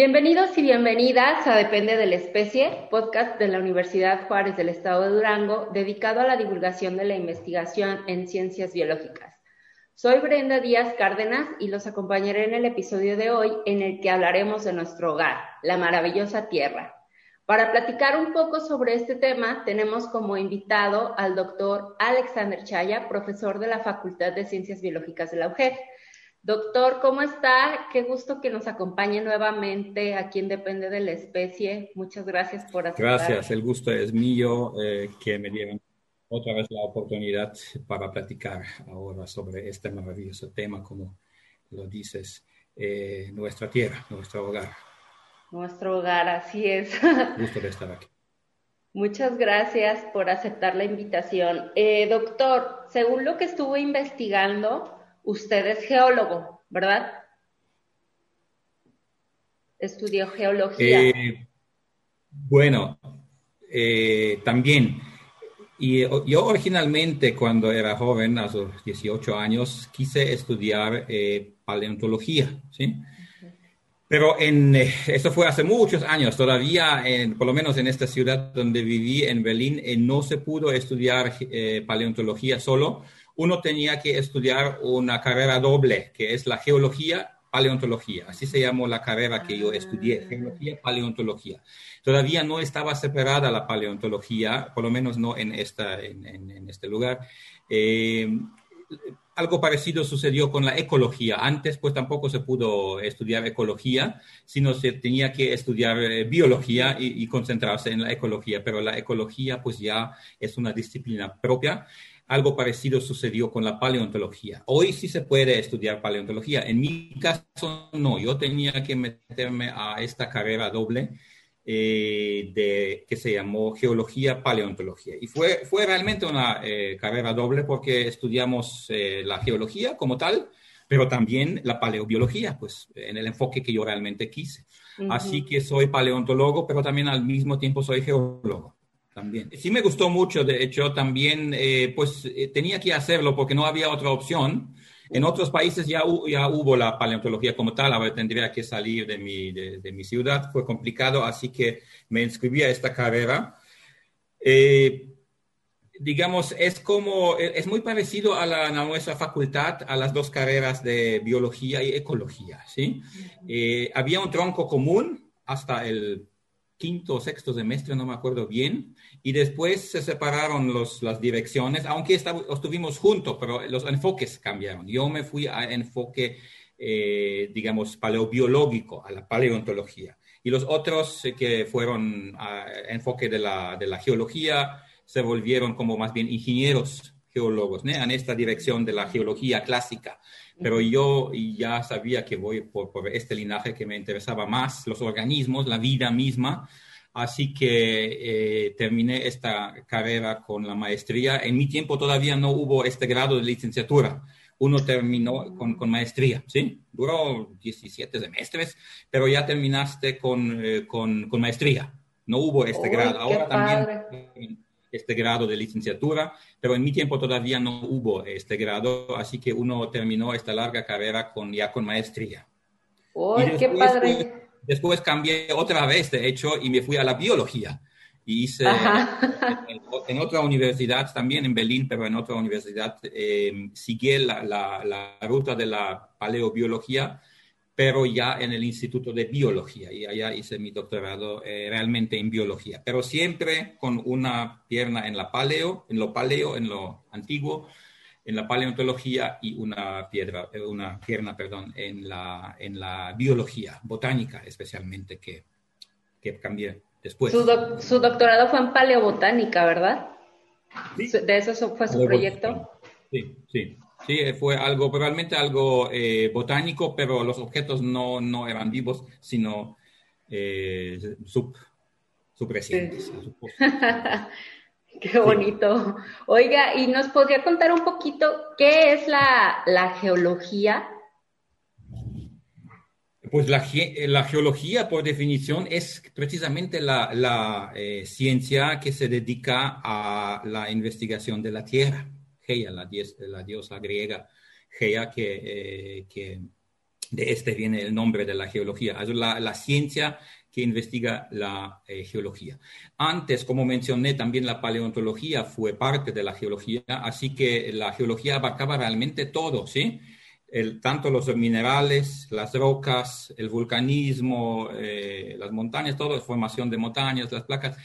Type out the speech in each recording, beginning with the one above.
Bienvenidos y bienvenidas a Depende de la Especie, podcast de la Universidad Juárez del Estado de Durango, dedicado a la divulgación de la investigación en ciencias biológicas. Soy Brenda Díaz Cárdenas y los acompañaré en el episodio de hoy en el que hablaremos de nuestro hogar, la maravillosa Tierra. Para platicar un poco sobre este tema, tenemos como invitado al doctor Alexander Chaya, profesor de la Facultad de Ciencias Biológicas de la UGED. Doctor, ¿cómo está? Qué gusto que nos acompañe nuevamente a quien depende de la especie. Muchas gracias por aceptar. Gracias, el gusto es mío eh, que me dieron otra vez la oportunidad para platicar ahora sobre este maravilloso tema, como lo dices, eh, nuestra tierra, nuestro hogar. Nuestro hogar, así es. Gusto de estar aquí. Muchas gracias por aceptar la invitación. Eh, doctor, según lo que estuve investigando, usted es geólogo, ¿verdad? Estudió geología. Eh, bueno, también y yo originalmente, cuando era joven, a los 18 años, quise estudiar eh, paleontología, ¿sí? Pero en, eh, eso fue hace muchos años, todavía, en, por lo menos en esta ciudad donde viví, en Berlín, eh, no se pudo estudiar paleontología solo. Uno tenía que estudiar una carrera doble, que es la geología paleontología. Así se llamó la carrera que yo estudié, ah. geología, paleontología. Todavía no estaba separada la paleontología, por lo menos no en, esta, en, este lugar. Eh, algo parecido sucedió con la ecología. Antes, pues tampoco se pudo estudiar ecología, sino se tenía que estudiar eh, biología y, y, concentrarse en la ecología. Pero la ecología, pues ya es una disciplina propia algo parecido sucedió con la paleontología. Hoy sí se puede estudiar paleontología. En mi caso, no. Yo tenía que meterme a esta carrera doble eh, de, que se llamó Geología Paleontología. Y fue, fue realmente una eh, carrera doble porque estudiamos eh, la geología como tal, pero también la paleobiología, pues en el enfoque que yo realmente quise. Así que soy paleontólogo, pero también al mismo tiempo soy geólogo también. Sí me gustó mucho, de hecho, también, eh, pues eh, tenía que hacerlo porque no había otra opción. En otros países ya, ya hubo la paleontología como tal, ahora tendría que salir de mi, de, mi ciudad, fue complicado, así que me inscribí a esta carrera. Eh, digamos, es como, es muy parecido a, la, a, nuestra facultad, a las dos carreras de biología y ecología, ¿sí? había un tronco común hasta el quinto o sexto semestre, no me acuerdo bien, y después se separaron los, las direcciones, aunque estuvimos juntos, pero los enfoques cambiaron. Yo me fui a enfoque, eh, digamos, paleobiológico, a la paleontología, y los otros eh, que fueron a enfoque de la, de la geología se volvieron como más bien ingenieros geólogos, ¿no? en esta dirección de la geología clásica pero yo ya sabía que voy por, por, este linaje que me interesaba más, los organismos, la vida misma. Así que eh, terminé esta carrera con la maestría. En mi tiempo todavía no hubo este grado de licenciatura. Uno terminó con, con maestría, ¿sí? Duró 17 semestres, pero ya terminaste con, eh, con, con maestría. No hubo este grado. Ahora también este grado de licenciatura, pero en mi tiempo todavía no hubo este grado, así que uno terminó esta larga carrera con, ya con maestría. ¡Uy, qué padre! Después cambié otra vez, de hecho, y me fui a la biología. Y hice en, otra universidad, también en Berlín, pero en otra universidad, eh, seguí la, la, la ruta de la paleobiología pero ya en el Instituto de Biología. Y allá hice mi doctorado eh, realmente en biología, pero siempre con una pierna en la paleo, en lo paleo, en lo antiguo, en la paleontología y una, piedra, eh, una pierna perdón, en, la, en la biología, botánica especialmente, que, que cambié después. Su, su, doctorado fue en paleobotánica, ¿verdad? Sí. ¿De eso fue su proyecto? Sí, sí. Sí, fue algo, realmente algo eh, botánico, pero los objetos no, no eran vivos, sino eh, sub, subrecientes. Qué bonito. Oiga, ¿y nos podría contar un poquito qué es la, la geología? Pues la, la, geología, por definición, es precisamente la, la eh, ciencia que se dedica a la investigación de la Tierra Gea, la, diosa griega Gea, que, que, de este viene el nombre de la geología. La, la ciencia que investiga la eh, geología. Antes, como mencioné, también la paleontología fue parte de la geología, así que la geología abarcaba realmente todo, ¿sí? El, tanto los minerales, las rocas, el vulcanismo, eh, las montañas, todo, formación de montañas, las placas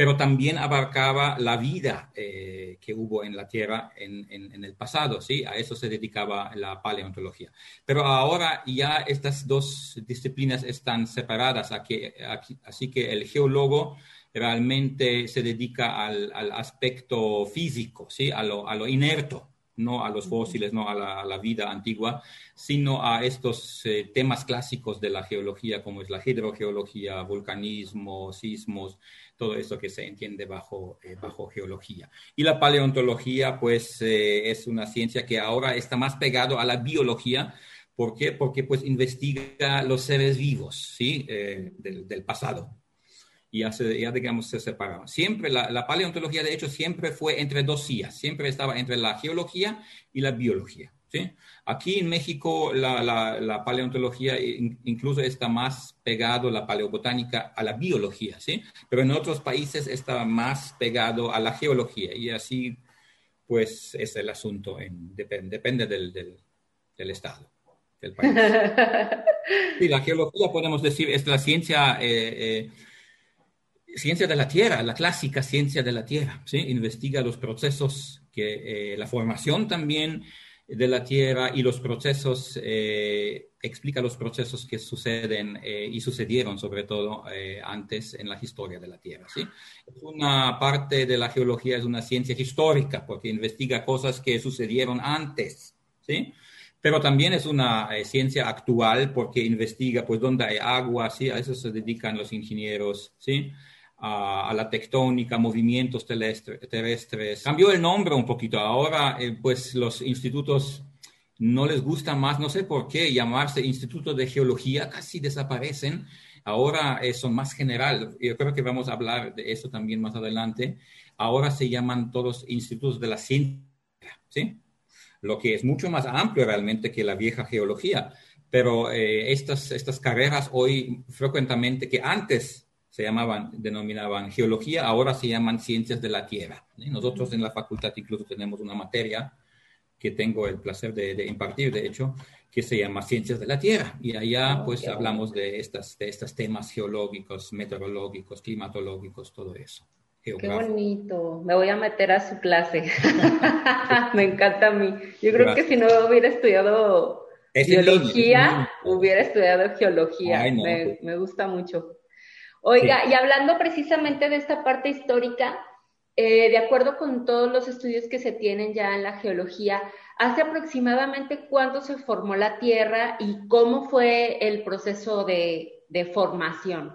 pero también abarcaba la vida eh, que hubo en la Tierra en, el pasado, ¿sí? A eso se dedicaba la paleontología. Pero ahora ya estas dos disciplinas están separadas, así que el geólogo realmente se dedica al, aspecto físico, ¿sí? A lo, a lo inerto, no a los fósiles, no a la, vida antigua, sino a estos eh, temas clásicos de la geología, como es la hidrogeología, vulcanismo, sismos, todo eso que se entiende bajo, eh, bajo geología. Y la paleontología, pues, eh, es una ciencia que ahora está más pegado a la biología. ¿Por qué? Porque, pues, investiga los seres vivos, ¿sí? Eh, del, pasado. Y ya, ya, digamos, se separaron. Siempre, la, la, paleontología, de hecho, siempre fue entre dos sillas. Siempre estaba entre la geología y la biología. ¿Sí? Aquí en México la, paleontología incluso está más pegado, la paleobotánica, a la biología, ¿sí? pero en otros países está más pegado a la geología y así pues es el asunto, en, depende, del, del, estado. Del país. Y la geología, podemos decir, es la ciencia eh, eh, ciencia de la Tierra, la clásica ciencia de la Tierra, ¿sí? Investiga los procesos que, eh, la formación también de la Tierra y los procesos, eh, explica los procesos que suceden eh, y sucedieron sobre todo eh, antes en la historia de la Tierra. ¿sí? Una parte de la geología es una ciencia histórica porque investiga cosas que sucedieron antes, ¿sí? pero también es una ciencia actual porque investiga pues dónde hay agua, ¿sí? a eso se dedican los ingenieros. ¿sí? A, la tectónica, movimientos terrestres. Cambió el nombre un poquito. Ahora, eh, pues los institutos no les gusta más, no sé por qué, llamarse Instituto de Geología, casi desaparecen. Ahora eh, son más general. Yo creo que vamos a hablar de eso también más adelante. Ahora se llaman todos institutos de la ciencia, ¿sí? Lo que es mucho más amplio realmente que la vieja geología. Pero eh, estas, estas carreras hoy frecuentemente que antes se llamaban, denominaban geología, ahora se llaman ciencias de la Tierra. Nosotros en la facultad incluso tenemos una materia que tengo el placer de, impartir, de hecho, que se llama Ciencias de la Tierra. Y allá ah, pues hablamos de, estas, de estos temas geológicos, meteorológicos, climatológicos, todo eso. Qué bonito. Me voy a meter a su clase. Me encanta a mí. Yo creo que si no hubiera estudiado geología, hubiera estudiado geología. me, me gusta mucho. Oiga, y hablando precisamente de esta parte histórica, eh, de acuerdo con todos los estudios que se tienen ya en la geología, ¿hace aproximadamente cuándo se formó la Tierra y cómo fue el proceso de, formación?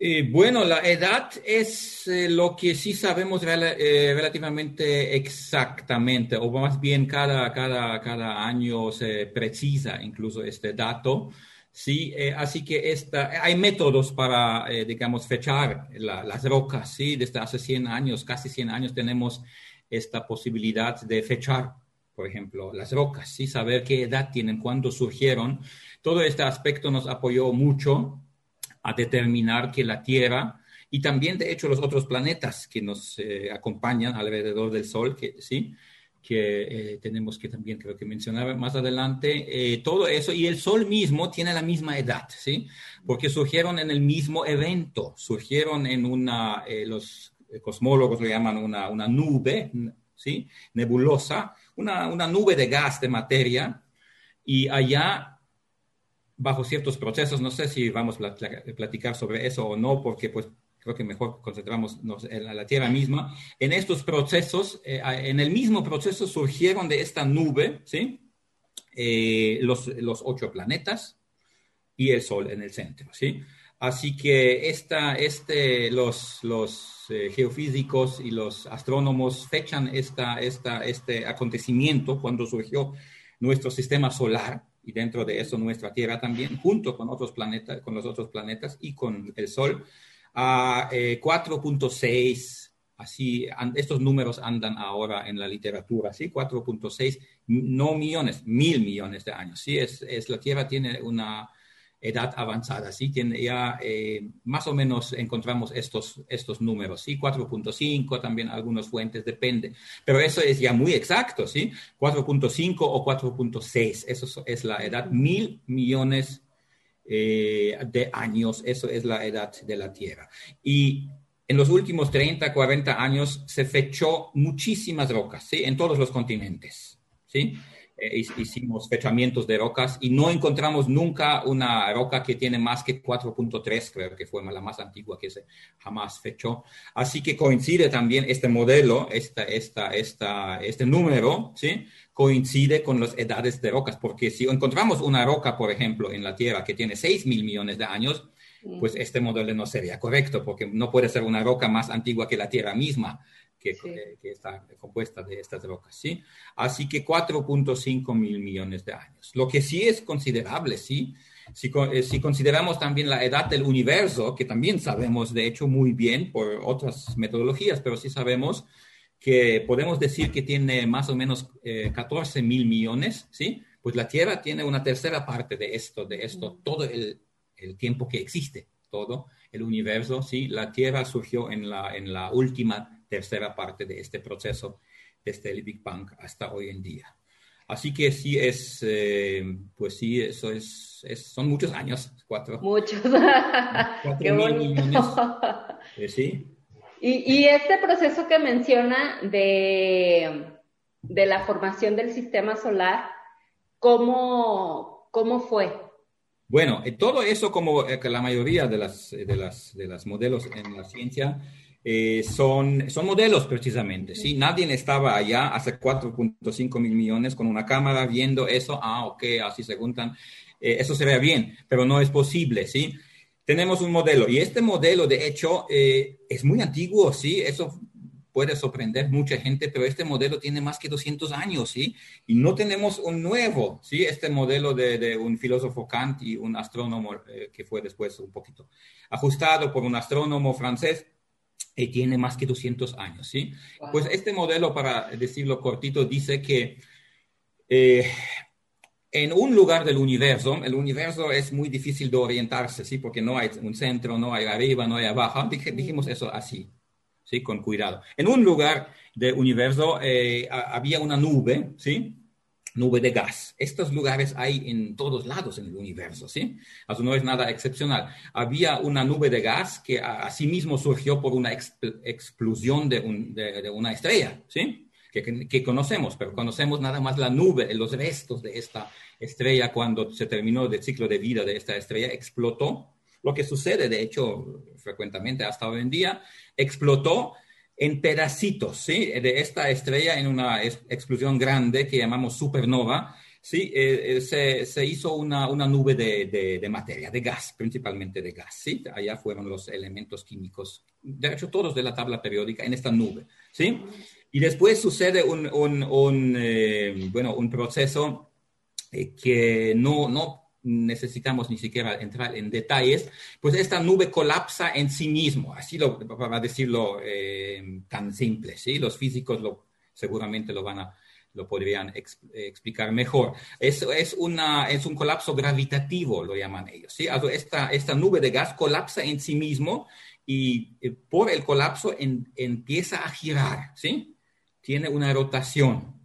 Eh, bueno, la edad es eh, lo que sí sabemos relativamente exactamente, o más bien cada, cada, cada año se precisa incluso este dato. ¿Sí? Eh, así que esta, hay métodos para, eh, digamos, fechar las rocas, ¿sí? Desde hace 100 años, casi 100 años, tenemos esta posibilidad de fechar, por ejemplo, las rocas, ¿sí? Saber qué edad tienen, cuándo surgieron. Todo este aspecto nos apoyó mucho a determinar que la Tierra y también, de hecho, los otros planetas que nos eh, acompañan alrededor del Sol, que, ¿sí? Que eh, tenemos que también creo que mencionar más adelante, eh, todo eso, y el Sol mismo tiene la misma edad, ¿sí? Porque surgieron en el mismo evento, surgieron en una, eh, los cosmólogos lo llaman una, una nube, ¿sí? Nebulosa, una, una nube de gas, de materia, y allá bajo ciertos procesos, no sé si vamos a platicar sobre eso o no, porque pues creo que mejor concentramos en la Tierra misma, en estos procesos, eh, en el mismo proceso surgieron de esta nube, ¿sí? Eh, los, los, ocho planetas y el Sol en el centro, ¿sí? Así que esta, este, los, los eh, geofísicos y los astrónomos fechan esta, esta, este acontecimiento cuando surgió nuestro sistema solar y dentro de eso nuestra Tierra también, junto con otros planetas, con los otros planetas y con el Sol, a 4.6 eh, Así, estos números andan ahora en la literatura, ¿sí? 4.6, no millones, mil millones de años, ¿sí? Es, es, la Tierra tiene una edad avanzada, ¿sí? Tiene ya eh, más o menos encontramos estos, estos números, ¿sí? 4.5, también algunas fuentes, depende. Pero eso es ya muy exacto, ¿sí? 4.5 o 4.6, eso es la edad, mil millones eh, de años, eso es la edad de la Tierra. Y en los últimos 30, 40 años se fechó muchísimas rocas, ¿sí? En todos los continentes, ¿sí? Eh, hicimos fechamientos de rocas y no encontramos nunca una roca que tiene más que 4.3, creo que fue la más antigua que se jamás fechó. Así que coincide también este modelo, esta, esta, esta, este número, ¿sí? coincide con las edades de rocas, porque si encontramos una roca, por ejemplo, en la Tierra que tiene 6 mil millones de años, pues este modelo no sería correcto, porque no puede ser una roca más antigua que la Tierra misma que, está compuesta de estas rocas, ¿sí? Así que 4.5 mil millones de años. Lo que sí es considerable, ¿sí? Si, eh, si, consideramos también la edad del universo, que también sabemos de hecho muy bien por otras metodologías, pero sí sabemos que podemos decir que tiene más o menos 14 eh, mil millones, ¿sí? Pues la Tierra tiene una tercera parte de esto, de esto, todo el, el tiempo que existe, todo el universo, ¿sí? La Tierra surgió en la, en la última tercera parte de este proceso desde el Big Bang hasta hoy en día. Así que sí es, eh, pues sí, eso es, son muchos años, cuatro. Muchos. Qué bonito. Eh, sí. Y, y, este proceso que menciona de, de, la formación del sistema solar, ¿cómo, cómo fue? Bueno, eh, todo eso, como la mayoría de las, de las, de las modelos en la ciencia, eh, son, son modelos precisamente, ¿sí? Nadie estaba allá hace 4.5 mil millones con una cámara viendo eso, ah, ok, así se juntan, eh, eso se ve bien, pero no es posible, ¿sí? Tenemos un modelo y este modelo, de hecho, eh, es muy antiguo, ¿sí? Eso puede sorprender mucha gente, pero este modelo tiene más que 200 años, ¿sí? Y no tenemos un nuevo, ¿sí? Este modelo de, de un filósofo Kant y un astrónomo que fue después un poquito ajustado por un astrónomo francés, y tiene más que 200 años, ¿sí? Pues este modelo, para decirlo cortito, dice que eh, en un lugar del universo, el universo es muy difícil de orientarse, ¿sí? Porque no hay un centro, no hay arriba, no hay abajo. dijimos eso así, ¿sí? Con cuidado. En un lugar del universo eh, había una nube, ¿sí? Nube de gas. Estos lugares hay en todos lados en el universo, ¿sí? Eso no es nada excepcional. Había una nube de gas que asimismo surgió por una explosión de, una estrella, ¿sí? Que, conocemos, pero conocemos nada más la nube, los restos de esta estrella cuando se terminó el ciclo de vida de esta estrella, explotó. Lo que sucede, de hecho, frecuentemente hasta hoy en día, explotó en pedacitos, ¿sí? De esta estrella en una explosión grande que llamamos supernova, ¿sí? Eh, eh, se, se, hizo una, una nube de, de, materia, de gas, principalmente de gas, ¿sí? Allá fueron los elementos químicos, de hecho todos de la tabla periódica en esta nube, ¿sí? Y después sucede un, un, un eh, bueno, un proceso que no, no necesitamos ni siquiera entrar en detalles, pues esta nube colapsa en sí mismo, así lo, para decirlo eh, tan simple, ¿sí? Los físicos lo, seguramente lo van a lo podrían explicar mejor. Es, es, una, es un colapso gravitativo, lo llaman ellos. ¿sí? Esta, esta nube de gas colapsa en sí mismo y eh, por el colapso empieza a girar, ¿sí? Tiene una rotación.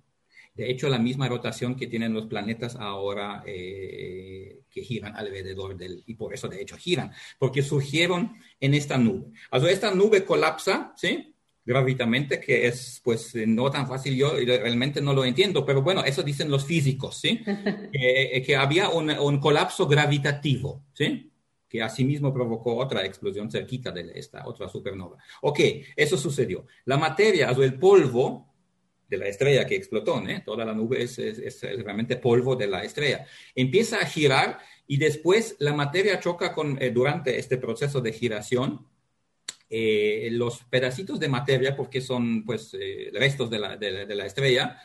De hecho, la misma rotación que tienen los planetas ahora eh, que giran alrededor del, y por eso de hecho giran, porque surgieron en esta nube. Also, esta nube colapsa, ¿sí? gravitamente, que es pues no tan fácil, yo realmente no lo entiendo, pero bueno, eso dicen los físicos, ¿sí? que, que había un, un, colapso gravitativo, ¿sí? Que asimismo provocó otra explosión cerquita de esta otra supernova. Ok, eso sucedió. La materia, o el polvo, de la estrella que explotó, ¿eh? toda la nube es, es, realmente polvo de la estrella. Empieza a girar y después la materia choca con, eh, durante este proceso de giración, eh, los pedacitos de materia, porque son pues eh, restos de la, de, la, estrella,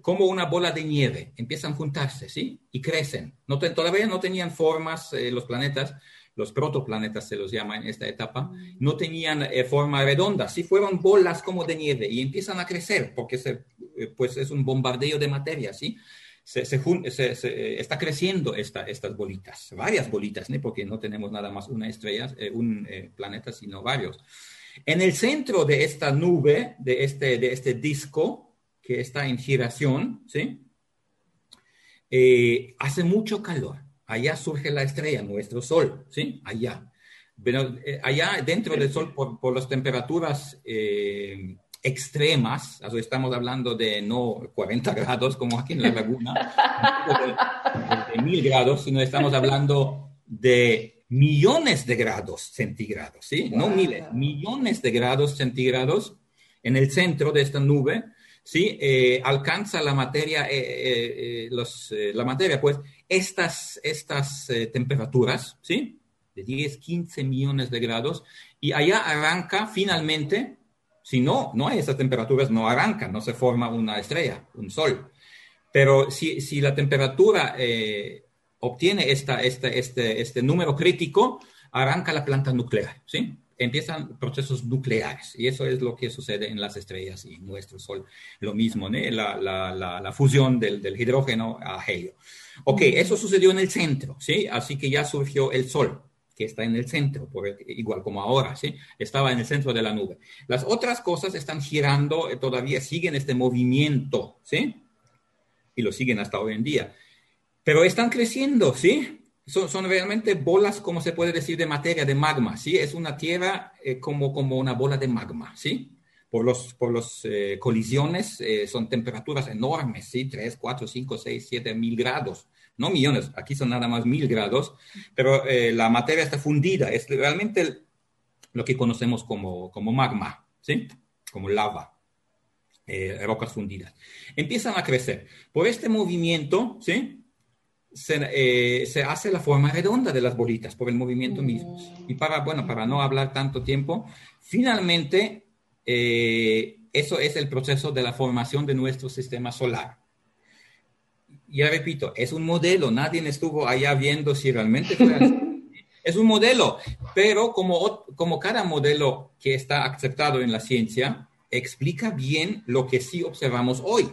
como una bola de nieve, empiezan a juntarse, ¿sí? Y crecen. No todavía no tenían formas los planetas, los protoplanetas se los llama en esta etapa, no tenían eh, forma redonda, sí fueron bolas como de nieve y empiezan a crecer porque se, eh, pues es un bombardeo de materia, ¿sí? Se, se, está creciendo esta, estas bolitas, varias bolitas, ¿no? porque no tenemos nada más una estrella, eh, un planeta, sino varios. En el centro de esta nube, de este, de este disco que está en giración, ¿sí? hace mucho calor allá surge la estrella, nuestro Sol, ¿sí? Allá. Pero eh, allá dentro del Sol, por, las temperaturas eh, extremas, estamos hablando de no 40 grados como aquí en la laguna, de, mil grados, sino estamos hablando de millones de grados centígrados, ¿sí? No miles, millones de grados centígrados en el centro de esta nube, ¿sí? Eh, alcanza la materia, los, la materia, pues, estas, estas eh, temperaturas, ¿sí? De 10, 15 millones de grados, y allá arranca finalmente, si no, no hay esas temperaturas, no arranca, no se forma una estrella, un sol. Pero si, si la temperatura eh, obtiene esta, este, este, este número crítico, arranca la planta nuclear, ¿sí? empiezan procesos nucleares y eso es lo que sucede en las estrellas y nuestro Sol. Lo mismo, ¿no? la, la, la, fusión del, del, hidrógeno a helio. Ok, eso sucedió en el centro, ¿sí? Así que ya surgió el Sol, que está en el centro, igual como ahora, ¿sí? Estaba en el centro de la nube. Las otras cosas están girando, eh, todavía siguen este movimiento, ¿sí? Y lo siguen hasta hoy en día. Pero están creciendo, ¿sí? Son, son, realmente bolas, como se puede decir, de materia, de magma, ¿sí? Es una tierra eh, como, como una bola de magma, ¿sí? Por los, por los eh, colisiones eh, son temperaturas enormes, ¿sí? 3, 4, 5, 6, 7 mil grados. No millones, aquí son nada más mil grados, pero la materia está fundida. Es realmente lo que conocemos como, como magma, ¿sí? Como lava. rocas fundidas. Empiezan a crecer. Por este movimiento, ¿sí? Eh, se, hace la forma redonda de las bolitas por el movimiento mismo. Mm. Y para, bueno, para no hablar tanto tiempo, finalmente, eh, eso es el proceso de la formación de nuestro sistema solar. Ya repito, es un modelo, nadie estuvo allá viendo si realmente fue así. Es un modelo, pero como, como cada modelo que está aceptado en la ciencia, explica bien lo que sí observamos hoy.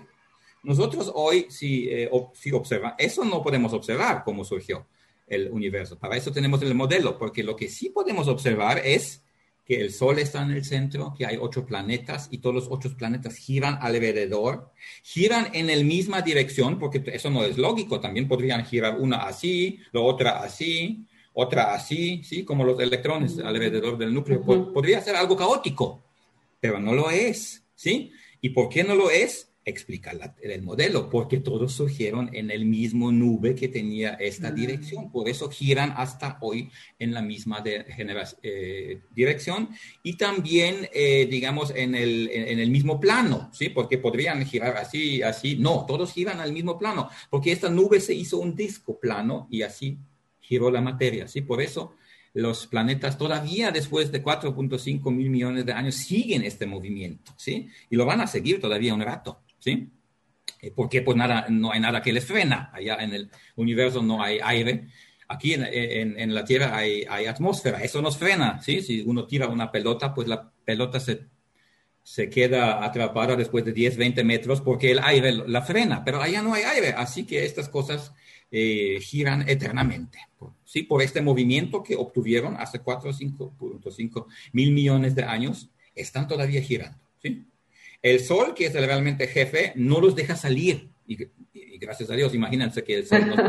Nosotros hoy, si, eh, si observa, eso no podemos observar cómo surgió el universo. Para eso tenemos el modelo, porque lo que sí podemos observar es que el Sol está en el centro, que hay ocho planetas y todos los ocho planetas giran alrededor, giran en la misma dirección, porque eso no es lógico, también podrían girar una así, la otra así, otra así, ¿sí? Como los electrones alrededor del núcleo. Podría ser algo caótico, pero no lo es, ¿sí? ¿Y por qué no lo es? Explicar el modelo, porque todos surgieron en el mismo nube que tenía esta dirección, por eso giran hasta hoy en la misma de, eh, dirección y también, eh, digamos, en el, en, el, mismo plano, ¿sí? Porque podrían girar así, así, no, todos giran al mismo plano, porque esta nube se hizo un disco plano y así giró la materia, ¿sí? Por eso los planetas todavía después de 4.5 mil millones de años siguen este movimiento, ¿sí? Y lo van a seguir todavía un rato. ¿Sí? Eh, porque pues nada, no hay nada que les frena. Allá en el universo no hay aire. Aquí en, la Tierra hay, atmósfera. Eso nos frena, ¿sí? Si uno tira una pelota, pues la pelota se, se queda atrapada después de 10, 20 metros porque el aire la frena. Pero allá no hay aire. Así que estas cosas eh, giran eternamente. ¿sí? Por este movimiento que obtuvieron hace 4 o 5.5 mil millones de años, están todavía girando. ¿sí? El sol, que es el realmente jefe, no los deja salir. Y, gracias a Dios, imagínense que el sol nos,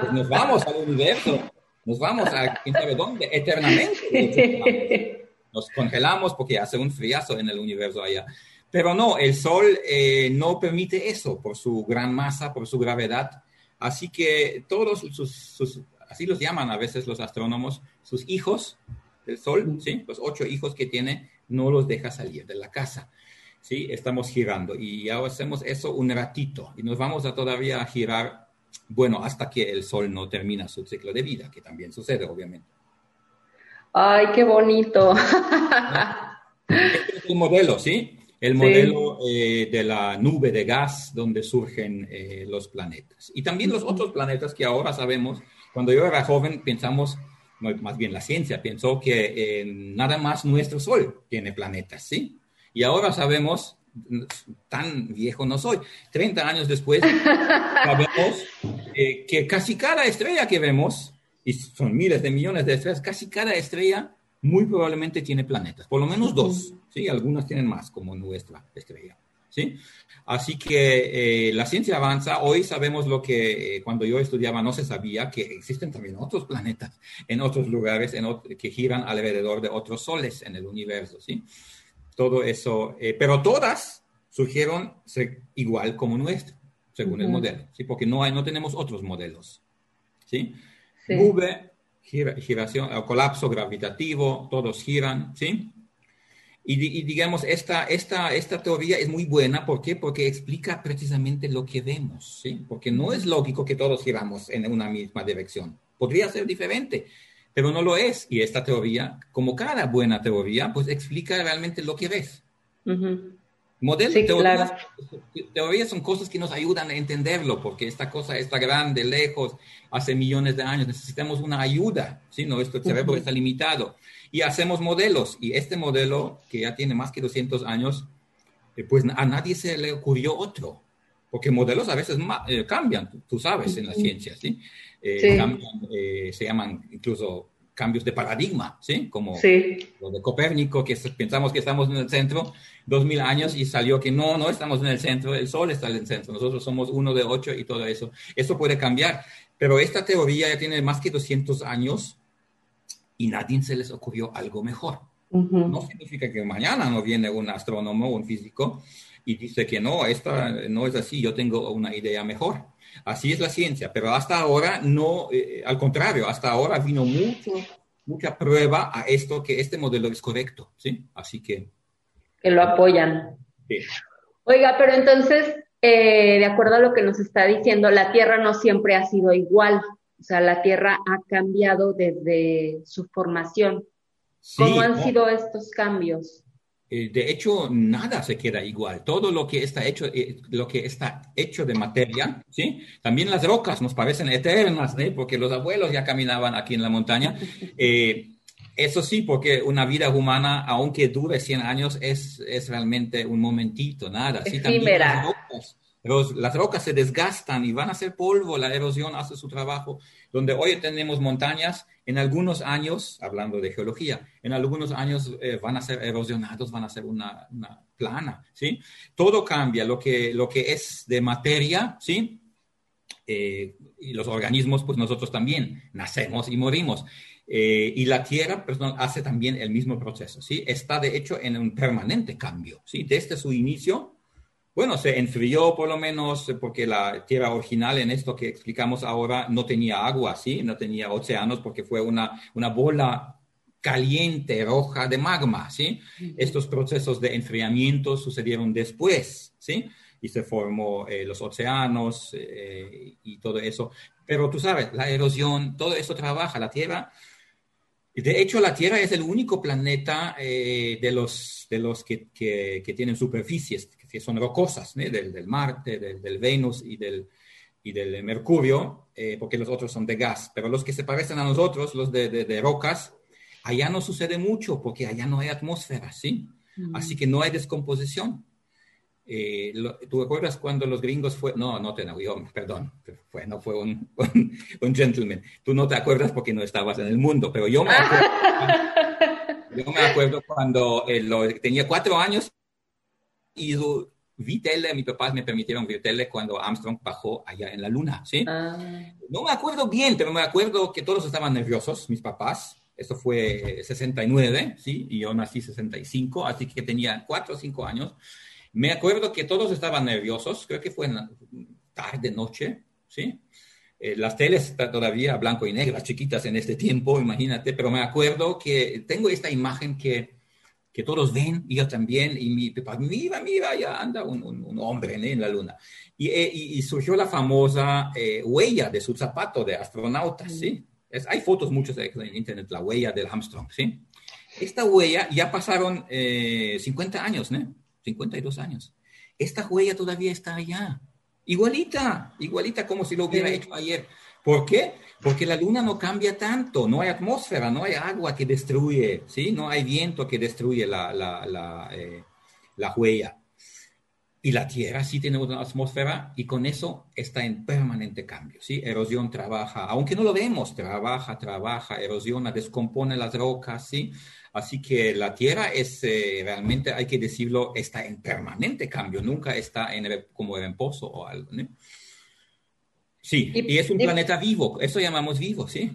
pues nos vamos al universo, nos vamos a quién sabe dónde, eternamente. Nos congelamos porque hace un friazo en el universo allá. Pero no, el sol eh, no permite eso por su gran masa, por su gravedad. Así que todos sus, así los llaman a veces los astrónomos, sus hijos del sol, ¿sí? los ocho hijos que tiene, no los deja salir de la casa. ¿Sí? Estamos girando y ahora hacemos eso un ratito y nos vamos a todavía girar, bueno, hasta que el Sol no termina su ciclo de vida, que también sucede, obviamente. Ay, qué bonito. Este es el modelo, ¿sí? El modelo eh, de la nube de gas donde surgen eh, los planetas. Y también los otros planetas que ahora sabemos, cuando yo era joven pensamos más bien la ciencia pensó que eh, nada más nuestro Sol tiene planetas, ¿sí? Y ahora sabemos, tan viejo no soy, 30 años después, sabemos eh, que casi cada estrella que vemos, y son miles de millones de estrellas, casi cada estrella muy probablemente tiene planetas, por lo menos dos, ¿sí? Algunas tienen más, como nuestra estrella, ¿sí? Así que eh, la ciencia avanza. Hoy sabemos lo que eh, cuando yo estudiaba no se sabía, que existen también otros planetas en otros lugares que giran alrededor de otros soles en el universo, ¿sí? Todo eso, eh, pero todas surgieron igual como nuestro, según el modelo, ¿sí? Porque no, hay, no tenemos otros modelos, ¿sí? sí. giración, colapso gravitativo, todos giran, ¿sí? Y, digamos, esta, esta, esta teoría es muy buena. ¿Por qué? Porque explica precisamente lo que vemos, ¿sí? Porque no es lógico que todos giramos en una misma dirección. Podría ser diferente, pero no lo es. Y esta teoría, como cada buena teoría, pues explica realmente lo que ves. Modelos, teorías, teorías, son cosas que nos ayudan a entenderlo, porque esta cosa está grande, lejos, hace millones de años, necesitamos una ayuda, ¿sí? Nuestro cerebro está limitado. Y hacemos modelos, y este modelo, que ya tiene más que 200 años, eh, pues a nadie se le ocurrió otro, porque modelos a veces eh, cambian, tú, sabes, en la ciencia, ¿sí? Eh, sí. se llaman incluso cambios de paradigma, ¿sí? Como lo de Copérnico, que pensamos que estamos en el centro, dos mil años y salió que no, no estamos en el centro, el Sol está en el centro, nosotros somos uno de ocho y todo eso. Eso puede cambiar, pero esta teoría ya tiene más que 200 años y nadie se les ocurrió algo mejor. No significa que mañana no viene un astrónomo o un físico y dice que no, esta no es así, yo tengo una idea mejor. Así es la ciencia, pero hasta ahora no, eh, al contrario, hasta ahora vino mucho, mucha prueba a esto que este modelo es correcto, ¿sí? Así que... Que lo apoyan. Sí. Oiga, pero entonces, eh, de acuerdo a lo que nos está diciendo, la Tierra no siempre ha sido igual, o sea, la Tierra ha cambiado desde su formación. ¿Cómo han sido estos cambios? Eh, de hecho, nada se queda igual. Todo lo que está hecho, eh, lo que está hecho de materia, ¿sí? También las rocas nos parecen eternas, ¿eh? Porque los abuelos ya caminaban aquí en la montaña. eso sí, porque una vida humana, aunque dure 100 años, es, es realmente un momentito, nada. ¿sí? También las rocas, las rocas se desgastan y van a ser polvo, la erosión hace su trabajo. Donde hoy tenemos montañas, en algunos años, hablando de geología, en algunos años eh, van a ser erosionados, van a ser una, plana, ¿sí? Todo cambia, lo que, lo que es de materia, ¿sí? Eh, y los organismos, pues nosotros también nacemos y morimos. Eh, y la Tierra hace también el mismo proceso, ¿sí? Está de hecho en un permanente cambio, ¿sí? Desde su inicio bueno, se enfrió por lo menos porque la tierra original en esto que explicamos ahora no tenía agua, ¿sí? No tenía océanos porque fue una, una bola caliente, roja de magma, ¿sí? Estos procesos de enfriamiento sucedieron después, ¿sí? Y se formó eh, los océanos eh, y todo eso. Pero tú sabes, la erosión, todo eso trabaja. La Tierra de hecho, la Tierra es el único planeta eh, de los, de los que, que, tienen superficies, que son rocosas, del, del, Marte, del, del, Venus y del, y del Mercurio, eh, porque los otros son de gas. Pero los que se parecen a nosotros, los de, de, rocas, allá no sucede mucho, porque allá no hay atmósfera, ¿sí? Así que no hay descomposición. Eh, ¿Tú recuerdas cuando los gringos fue, no, no te yo, perdón, fue, no fue un, un, gentleman. Tú no te acuerdas porque no estabas en el mundo, pero yo me acuerdo, yo me acuerdo cuando eh, tenía cuatro años y vi tele, mis papás me permitieron ver tele cuando Armstrong bajó allá en la luna, ¿sí? Ah. No me acuerdo bien, pero me acuerdo que todos estaban nerviosos, mis papás. Esto fue 69, ¿sí? Y yo nací 65, así que tenía cuatro o cinco años. Me acuerdo que todos estaban nerviosos, creo que fue en tarde, noche, ¿sí? Eh, las teles están todavía blanco y negras, chiquitas en este tiempo, imagínate, pero me acuerdo que tengo esta imagen que, que todos ven, y yo también, y mi papá, mira, mira, ya anda un, un, hombre en la luna. Y, eh, y, surgió la famosa eh, huella de su zapato de astronauta, ¿sí? Es, hay fotos muchas en internet, la huella del Armstrong, ¿sí? Esta huella ya pasaron 50 años, ¿no? 52 años. Esta huella todavía está allá. Igualita, igualita como si lo hubiera hecho ayer. ¿Por qué? Porque la luna no cambia tanto, no hay atmósfera, no hay agua que destruye, ¿sí? No hay viento que destruye la, la, eh, la huella. Y la Tierra sí tiene una atmósfera y con eso está en permanente cambio, ¿sí? Erosión trabaja, aunque no lo vemos, trabaja, trabaja, erosiona, descompone las rocas, ¿sí? Así que la Tierra es, eh, realmente hay que decirlo, está en permanente cambio, nunca está en, como reposo o algo, ¿no? Sí, y, es un planeta vivo, eso llamamos vivo, ¿sí?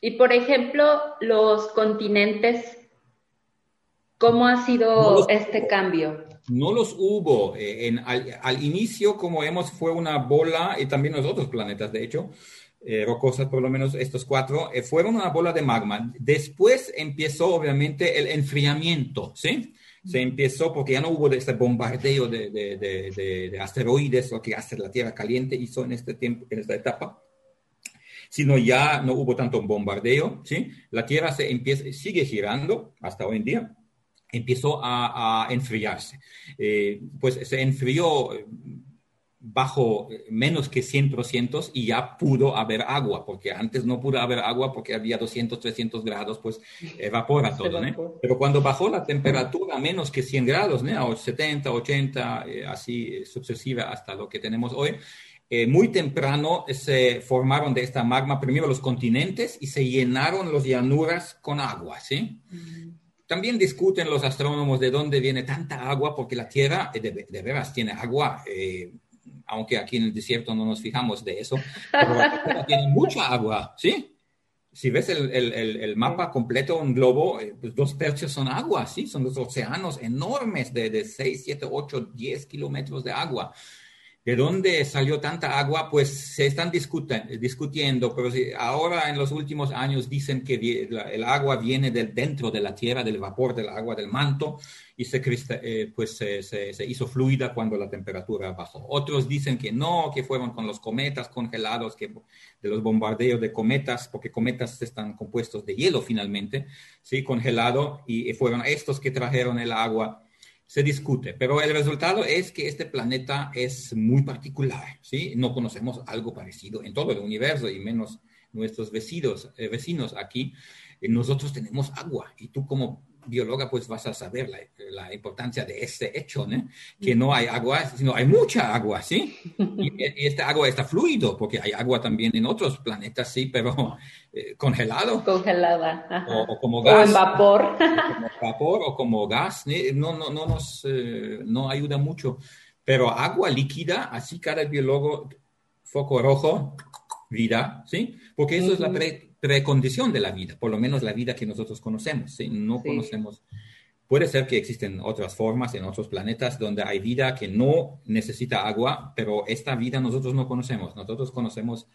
Y por ejemplo, los continentes, ¿cómo ha sido este cambio? No los hubo. Eh, al, inicio, como vemos, fue una bola, y también los otros planetas, de hecho, eh, rocosas, por lo menos estos cuatro, eh, fueron una bola de magma. Después empezó, obviamente, el enfriamiento, ¿sí? Se empezó porque ya no hubo este bombardeo de, de, de, asteroides, lo que hace la Tierra caliente hizo en, este tiempo, en esta etapa, sino ya no hubo tanto bombardeo, ¿sí? La Tierra se empieza, sigue girando hasta hoy en día, empezó a, a enfriarse. Eh, pues se enfrió bajo eh, menos que 100% y ya pudo haber agua, porque antes no pudo haber agua porque había 200, 300 grados, pues evapora todo, ¿no? Pero cuando bajó la temperatura a menos que 100 grados, ¿no? A 70, 80, eh, así eh, sucesiva hasta lo que tenemos hoy, muy temprano se formaron de esta magma primero los continentes y se llenaron las llanuras con agua, ¿sí? También discuten los astrónomos de dónde viene tanta agua, porque la Tierra de, de veras tiene agua aunque aquí en el desierto no nos fijamos de eso, pero tiene mucha agua, ¿sí? Si ves el, el, el, mapa completo, un globo, eh, pues dos tercios son agua, ¿sí? Son los océanos enormes de, de 6, 7, 8, 10 kilómetros de agua. ¿De dónde salió tanta agua? Pues se están discutiendo, pero ahora en los últimos años dicen que el agua viene del dentro de la tierra, del vapor del agua del manto, y se, eh, pues se, hizo fluida cuando la temperatura bajó. Otros dicen que no, que fueron con los cometas congelados, que de los bombardeos de cometas, porque cometas están compuestos de hielo finalmente, sí, congelado, y fueron estos que trajeron el agua se discute, pero el resultado es que este planeta es muy particular, ¿sí? No conocemos algo parecido en todo el universo y menos nuestros vecinos, eh, vecinos aquí. nosotros tenemos agua y tú como bióloga pues vas a saber la, la importancia de este hecho, ¿no? Que no hay agua, sino hay mucha agua, ¿sí? Y, y este agua está fluido, porque hay agua también en otros planetas, sí, pero eh, congelado. Congelada. O, como gas. O en vapor. O como vapor o como gas, no, no, no nos eh, no ayuda mucho. Pero agua líquida, así cada biólogo, foco rojo, vida, ¿sí? Porque eso es la precondición de la vida, por lo menos la vida que nosotros conocemos, ¿sí? No conocemos. Puede ser que existen otras formas en otros planetas donde hay vida que no necesita agua, pero esta vida nosotros no conocemos. Nosotros conocemos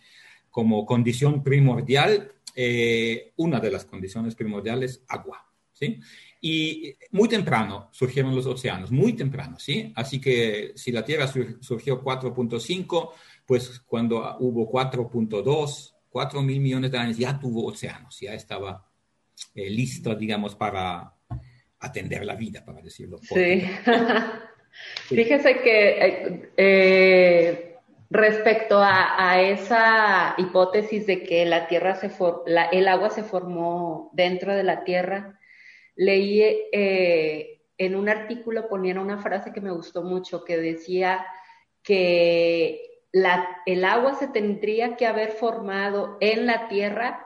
como condición primordial, eh, una de las condiciones primordiales, agua. ¿sí? Y muy temprano surgieron los océanos, muy temprano, ¿sí? Así que si la Tierra surgió 4.5, pues cuando hubo 4.2, 4 mil millones de años, ya tuvo océanos, ya estaba eh, listo, digamos, para atender la vida, para decirlo. Sí. Fíjese que eh, respecto a, esa hipótesis de que la tierra se el agua se formó dentro de la tierra, leí eh, en un artículo ponían una frase que me gustó mucho que decía que el agua se tendría que haber formado en la tierra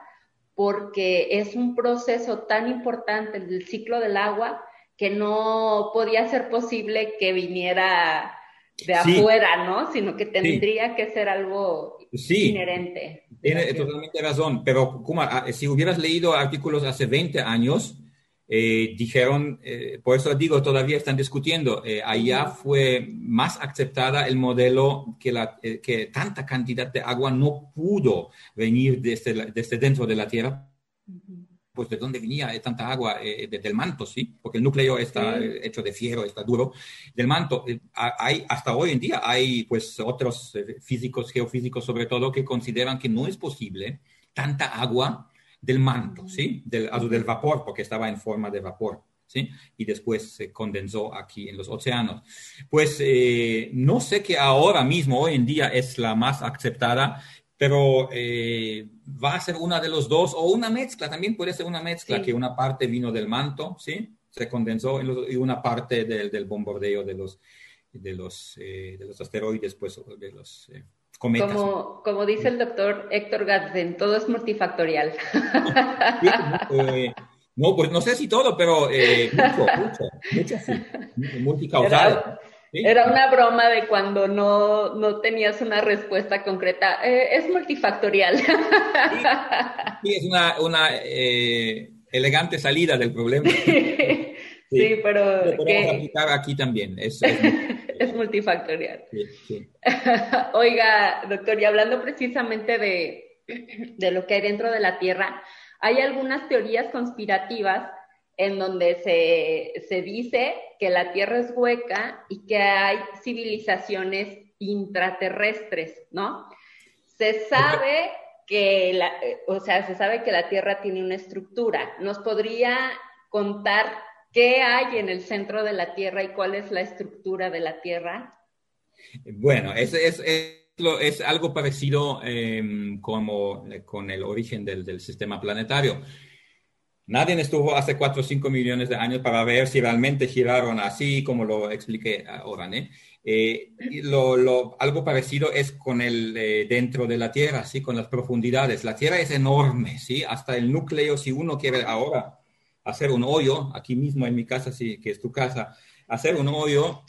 porque es un proceso tan importante el ciclo del agua que no podía ser posible que viniera de afuera, ¿no? Sino que tendría que ser algo inherente. Tiene totalmente razón, pero Kumar, ah, si hubieras leído artículos hace 20 años, eh, dijeron, eh, por eso digo, todavía están discutiendo, eh, allá fue más aceptada el modelo que, la, que tanta cantidad de agua no pudo venir desde, desde dentro de la Tierra, pues de dónde venía tanta agua, del manto, ¿sí? Porque el núcleo está hecho de fierro, está duro, del manto. hay, hasta hoy en día hay pues otros físicos, geofísicos sobre todo, que consideran que no es posible tanta agua del manto, ¿sí? Del, del vapor, porque estaba en forma de vapor, ¿sí? Y después se condensó aquí en los océanos. Pues eh, no sé que ahora mismo, hoy en día, es la más aceptada. pero eh, va a ser una de los dos o una mezcla, también puede ser una mezcla, que una parte vino del manto, ¿sí? Se condensó y una parte del, del bombardeo de los, de los, eh, de los asteroides, pues, de los cometas. Como, como dice el doctor Héctor Gatzen, todo es multifactorial. no, pues no sé si todo, pero mucho, mucho, mucho sí, multicausal. Era una broma de cuando no, no tenías una respuesta concreta. Eh, es multifactorial. Sí, es una, una eh, elegante salida del problema. Sí, pero... Lo podemos aplicar aquí también. Es, es multifactorial. Oiga, doctor, y hablando precisamente de, de lo que hay dentro de la Tierra, hay algunas teorías conspirativas en donde se, se, dice que la Tierra es hueca y que hay civilizaciones intraterrestres, ¿no? Se sabe que la, o sea, se sabe que la Tierra tiene una estructura. ¿Nos podría contar qué hay en el centro de la Tierra y cuál es la estructura de la Tierra? Bueno, es, es, es, algo parecido em, como con el origen del, del sistema planetario. Nadie estuvo hace 4 o 5 millones de años para ver si realmente giraron así, como lo expliqué ahora. Eh, lo, algo parecido es con el eh, dentro de la Tierra, ¿sí? con las profundidades. La Tierra es enorme, ¿sí? hasta el núcleo, si uno quiere ahora hacer un hoyo, aquí mismo en mi casa, sí, que es tu casa, hacer un hoyo,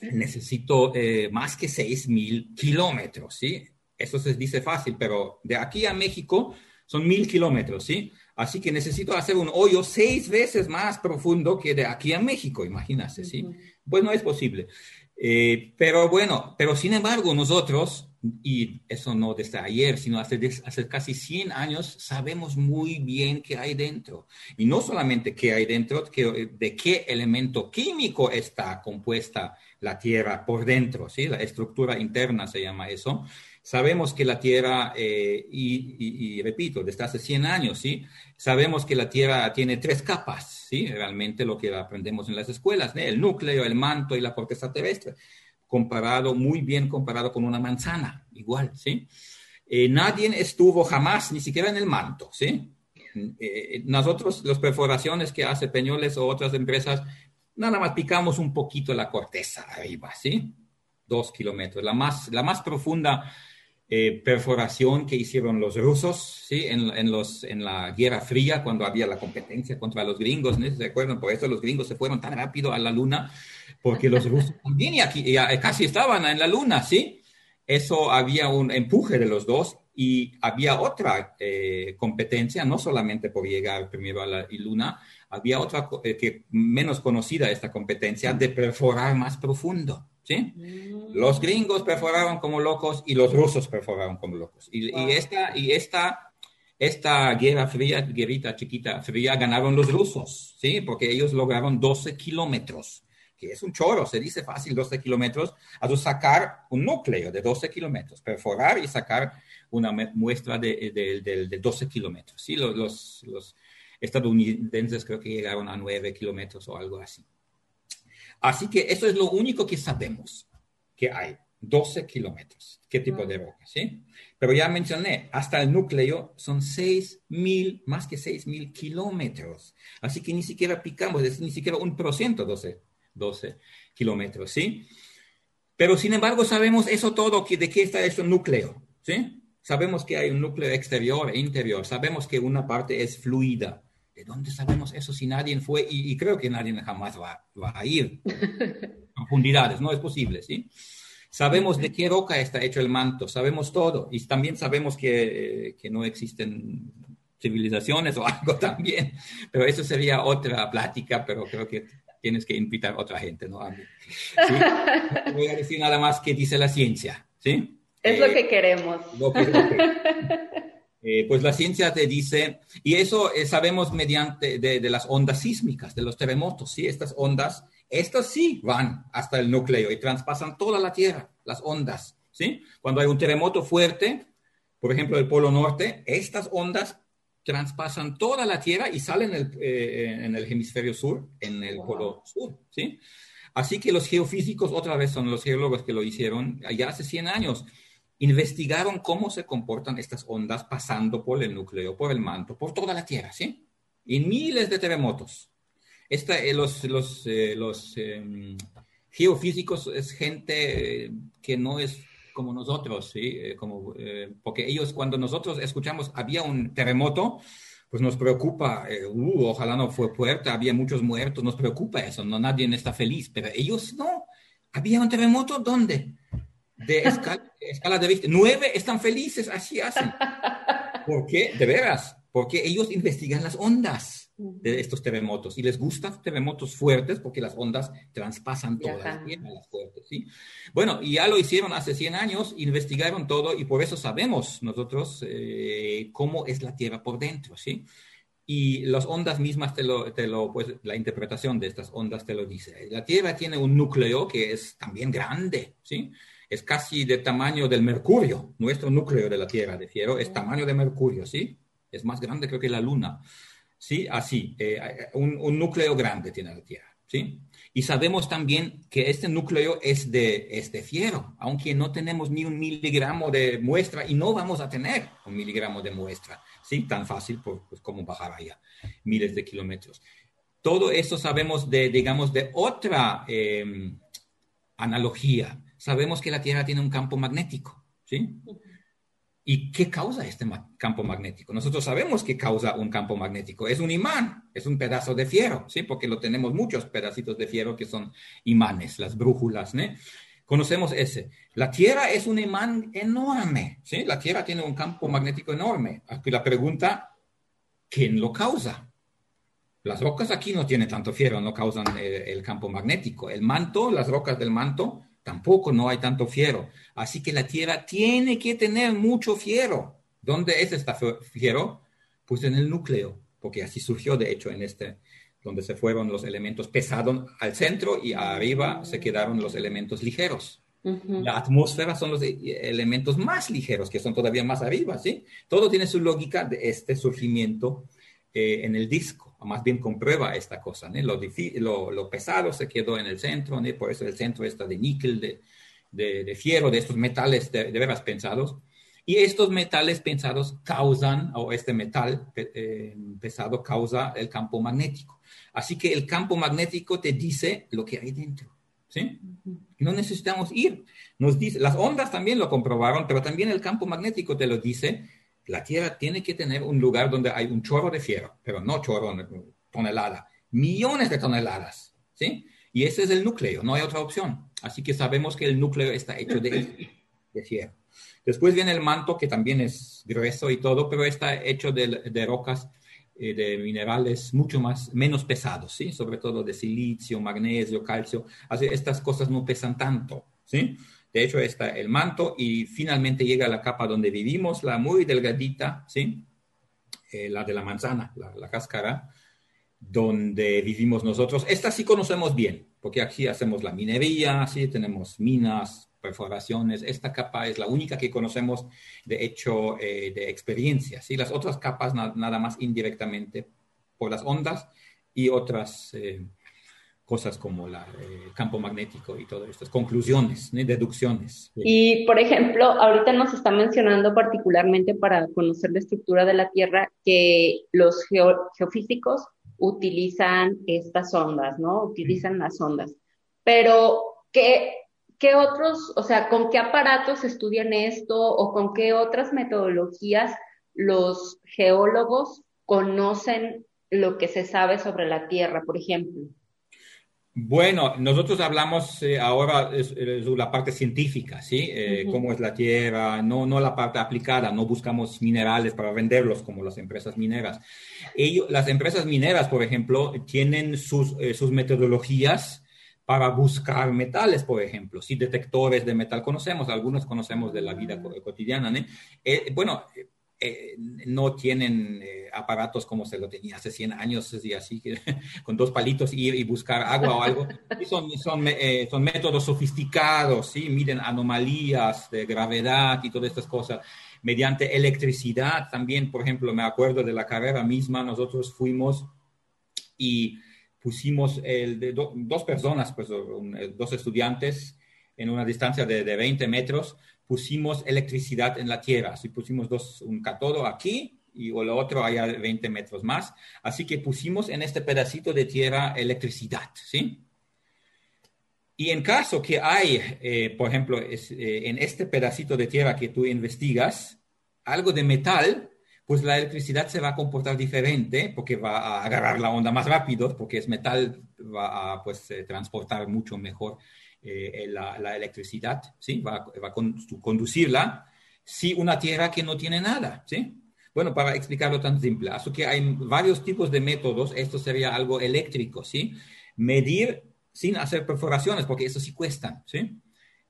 necesito eh, más que 6.000 kilómetros. ¿sí? Eso se dice fácil, pero de aquí a México son mil kilómetros, ¿sí? Así que necesito hacer un hoyo seis veces más profundo que de aquí a México, imagínate, ¿sí? Pues no es posible. Eh, pero bueno, pero sin embargo nosotros, y eso no desde ayer, sino hace, hace casi 100 años, sabemos muy bien qué hay dentro. Y no solamente qué hay dentro, que, de qué elemento químico está compuesta la Tierra por dentro, ¿sí? La estructura interna se llama eso, Sabemos que la Tierra, eh, y, repito, desde hace 100 años, ¿sí? Sabemos que la Tierra tiene tres capas, ¿sí? Realmente lo que aprendemos en las escuelas, El núcleo, el manto y la corteza terrestre. Comparado, muy bien comparado con una manzana, igual, ¿sí? Eh, nadie estuvo jamás, ni siquiera en el manto, ¿sí? Eh, nosotros, las perforaciones que hace Peñoles o otras empresas, nada más picamos un poquito la corteza arriba, ¿sí? Dos kilómetros. La más, la más profunda eh, perforación que hicieron los rusos ¿sí? en, los, en la Guerra Fría, cuando había la competencia contra los gringos, ¿no? ¿se acuerdan? Por eso los gringos se fueron tan rápido a la Luna, porque los rusos también aquí, ya casi estaban en la Luna, ¿sí? Eso había un empuje de los dos y había otra eh, competencia, no solamente por llegar primero a la Luna, había otra eh, que menos conocida esta competencia de perforar más profundo. ¿sí? Mm. Los gringos perforaron como locos y los rusos perforaron como locos. Y, esta, y esta, esta guerra fría, guerrita chiquita fría, ganaron los rusos, ¿sí? Porque ellos lograron 12 kilómetros, que es un chorro, se dice fácil 12 kilómetros, a sacar un núcleo de 12 kilómetros, perforar y sacar una muestra de, de, 12 kilómetros, ¿sí? Los, los, los estadounidenses creo que llegaron a 9 kilómetros o algo así. Así que eso es lo único que sabemos que hay, 12 kilómetros. ¿Qué tipo de roca? ¿sí? Pero ya mencioné, hasta el núcleo son 6 mil, más que 6 mil kilómetros. Así que ni siquiera picamos, es ni siquiera un por ciento 12, 12 kilómetros, ¿sí? Pero sin embargo sabemos eso todo, que, de qué está hecho el núcleo, ¿sí? Sabemos que hay un núcleo exterior e interior, sabemos que una parte es fluida, ¿De dónde sabemos eso si nadie fue? Y, creo que nadie jamás va, a ir profundidades, no es posible, ¿sí? Sabemos de qué roca está hecho el manto, sabemos todo. Y también sabemos que, que no existen civilizaciones o algo también. Pero eso sería otra plática, pero creo que tienes que invitar a otra gente, ¿no? ¿Sí? No voy a decir nada más que dice la ciencia, ¿sí? Es lo que eh, queremos. Lo que, eh, pues la ciencia te dice, y eso eh, sabemos mediante de, las ondas sísmicas, de los terremotos, ¿sí? Estas ondas, estas sí van hasta el núcleo y traspasan toda la Tierra, las ondas, ¿sí? Cuando hay un terremoto fuerte, por ejemplo, el Polo Norte, estas ondas traspasan toda la Tierra y salen eh, en el hemisferio sur, en el Polo Sur, ¿sí? Así que los geofísicos, otra vez son los geólogos que lo hicieron allá hace 100 años, investigaron cómo se comportan estas ondas pasando por el núcleo, por el manto, por toda la Tierra, ¿sí? Y miles de terremotos. Esta, eh, los los, eh, los em, geofísicos es gente que no es como nosotros, ¿sí? como, porque ellos cuando nosotros escuchamos había un terremoto, pues nos preocupa, uh, ojalá no fue fuerte, había muchos muertos, nos preocupa eso, no nadie está feliz, pero ellos no. Había un terremoto, ¿dónde? De escala, de Richter. Nueve están felices, así hacen. ¿Por qué? De veras, porque ellos investigan las ondas de estos terremotos y les gustan terremotos fuertes porque las ondas traspasan todas las fuertes, ¿sí? Bueno, y ya lo hicieron hace 100 años, investigaron todo y por eso sabemos nosotros eh, cómo es la Tierra por dentro, ¿sí? Y las ondas mismas te lo, te lo, pues la interpretación de estas ondas te lo dice. La Tierra tiene un núcleo que es también grande, ¿sí? Es casi del tamaño del Mercurio. Nuestro núcleo de la Tierra, de Fiero, es tamaño de Mercurio, ¿sí? Es más grande creo que la Luna. ¿Sí? Así, eh, un, núcleo grande tiene la Tierra, ¿sí? Y sabemos también que este núcleo es de, es de fiero, aunque no tenemos ni un miligramo de muestra y no vamos a tener un miligramo de muestra. ¿sí? Tan fácil pues, como bajar allá, miles de kilómetros. Todo esto sabemos de, digamos, de otra em, analogía. Sabemos que la Tierra tiene un campo magnético, ¿sí? ¿Y qué causa este campo magnético? Nosotros sabemos que causa un campo magnético. Es un imán, es un pedazo de fierro, ¿sí? Porque lo tenemos muchos pedacitos de fierro que son imanes, las brújulas, ¿no? Conocemos ese. La Tierra es un imán enorme, ¿sí? La Tierra tiene un campo magnético enorme. Aquí la pregunta, ¿quién lo causa? Las rocas aquí no tienen tanto fierro, no causan eh, el, campo magnético. El manto, las rocas del manto, tampoco no hay tanto fierro. Así que la Tierra tiene que tener mucho fierro. ¿Dónde es este fierro? Pues en el núcleo, porque así surgió, de hecho, en este, donde se fueron los elementos pesados al centro y arriba se quedaron los elementos ligeros. La atmósfera son los e, elementos más ligeros, que son todavía más arriba, ¿sí? Todo tiene su lógica de este surgimiento eh, en el disco. Más bien comprueba esta cosa, ¿no? Lo, lo, pesado se quedó en el centro, ¿no? Por eso el centro está de níquel, de, de, de fierro, de estos metales de, de veras pensados. Y estos metales pensados causan, o este metal eh, pesado causa el campo magnético. Así que el campo magnético te dice lo que hay dentro. ¿sí? No necesitamos ir. Nos dice, las ondas también lo comprobaron, pero también el campo magnético te lo dice. La Tierra tiene que tener un lugar donde hay un chorro de fierro, pero no chorro, tonelada, millones de toneladas. ¿sí? Y ese es el núcleo, no hay otra opción. Así que sabemos que el núcleo está hecho de, de fierro. Después viene el manto, que también es grueso y todo, pero está hecho de, rocas, eh, de minerales mucho más, menos pesados, ¿sí? Sobre todo de silicio, magnesio, calcio. Así, estas cosas no pesan tanto, ¿sí? De hecho, está el manto y finalmente llega la capa donde vivimos, la muy delgadita, ¿sí? Eh, la de la manzana, la, cáscara, donde vivimos nosotros. Esta sí conocemos bien, porque aquí hacemos la minería, sí, tenemos minas, perforaciones. Esta capa es la única que conocemos, de hecho, eh, de experiencia. ¿sí? Las otras capas nada más indirectamente por las ondas y otras eh, cosas como el eh, campo magnético y todas estas conclusiones, deducciones. Y, por ejemplo, ahorita nos está mencionando particularmente para conocer la estructura de la Tierra que los geofísicos utilizan estas ondas, ¿no? Utilizan las ondas. Pero, ¿qué, ¿qué otros, o sea, con qué aparatos estudian esto o con qué otras metodologías los geólogos conocen lo que se sabe sobre la Tierra, por ejemplo? Bueno, nosotros hablamos eh, ahora de la parte científica, ¿sí? Eh, Cómo es la Tierra, no, no la parte aplicada, no buscamos minerales para venderlos como las empresas mineras. Ellos, las empresas mineras, por ejemplo, tienen sus, eh, sus metodologías para buscar metales, por ejemplo. Si detectores de metal conocemos, algunos conocemos de la vida cotidiana. Eh, bueno, eh, no tienen eh, aparatos como se lo tenía hace 100 años, y así, con dos palitos ir y buscar agua o algo. son, son, son métodos sofisticados, ¿sí? miden anomalías de gravedad y todas estas cosas. Mediante electricidad también, por ejemplo, me acuerdo de la carrera misma, nosotros fuimos y pusimos el de dos personas, pues eh, dos estudiantes en una distancia de, de, 20 metros, pusimos electricidad en la Tierra. Así pusimos dos, un catodo aquí y o lo otro allá 20 metros más. Así que pusimos en este pedacito de tierra electricidad, ¿sí? Y en caso que hay, eh, por ejemplo, eh, en este pedacito de tierra que tú investigas, algo de metal, pues la electricidad se va a comportar diferente porque va a agarrar la onda más rápido, porque es metal, va a pues, eh, transportar mucho mejor la, electricidad, ¿sí? Va, va a conducirla. Si una tierra que no tiene nada, ¿sí? Bueno, para explicarlo tan simple, así que hay varios tipos de métodos, esto sería algo eléctrico, ¿sí? Medir sin hacer perforaciones, porque eso sí cuesta, ¿sí?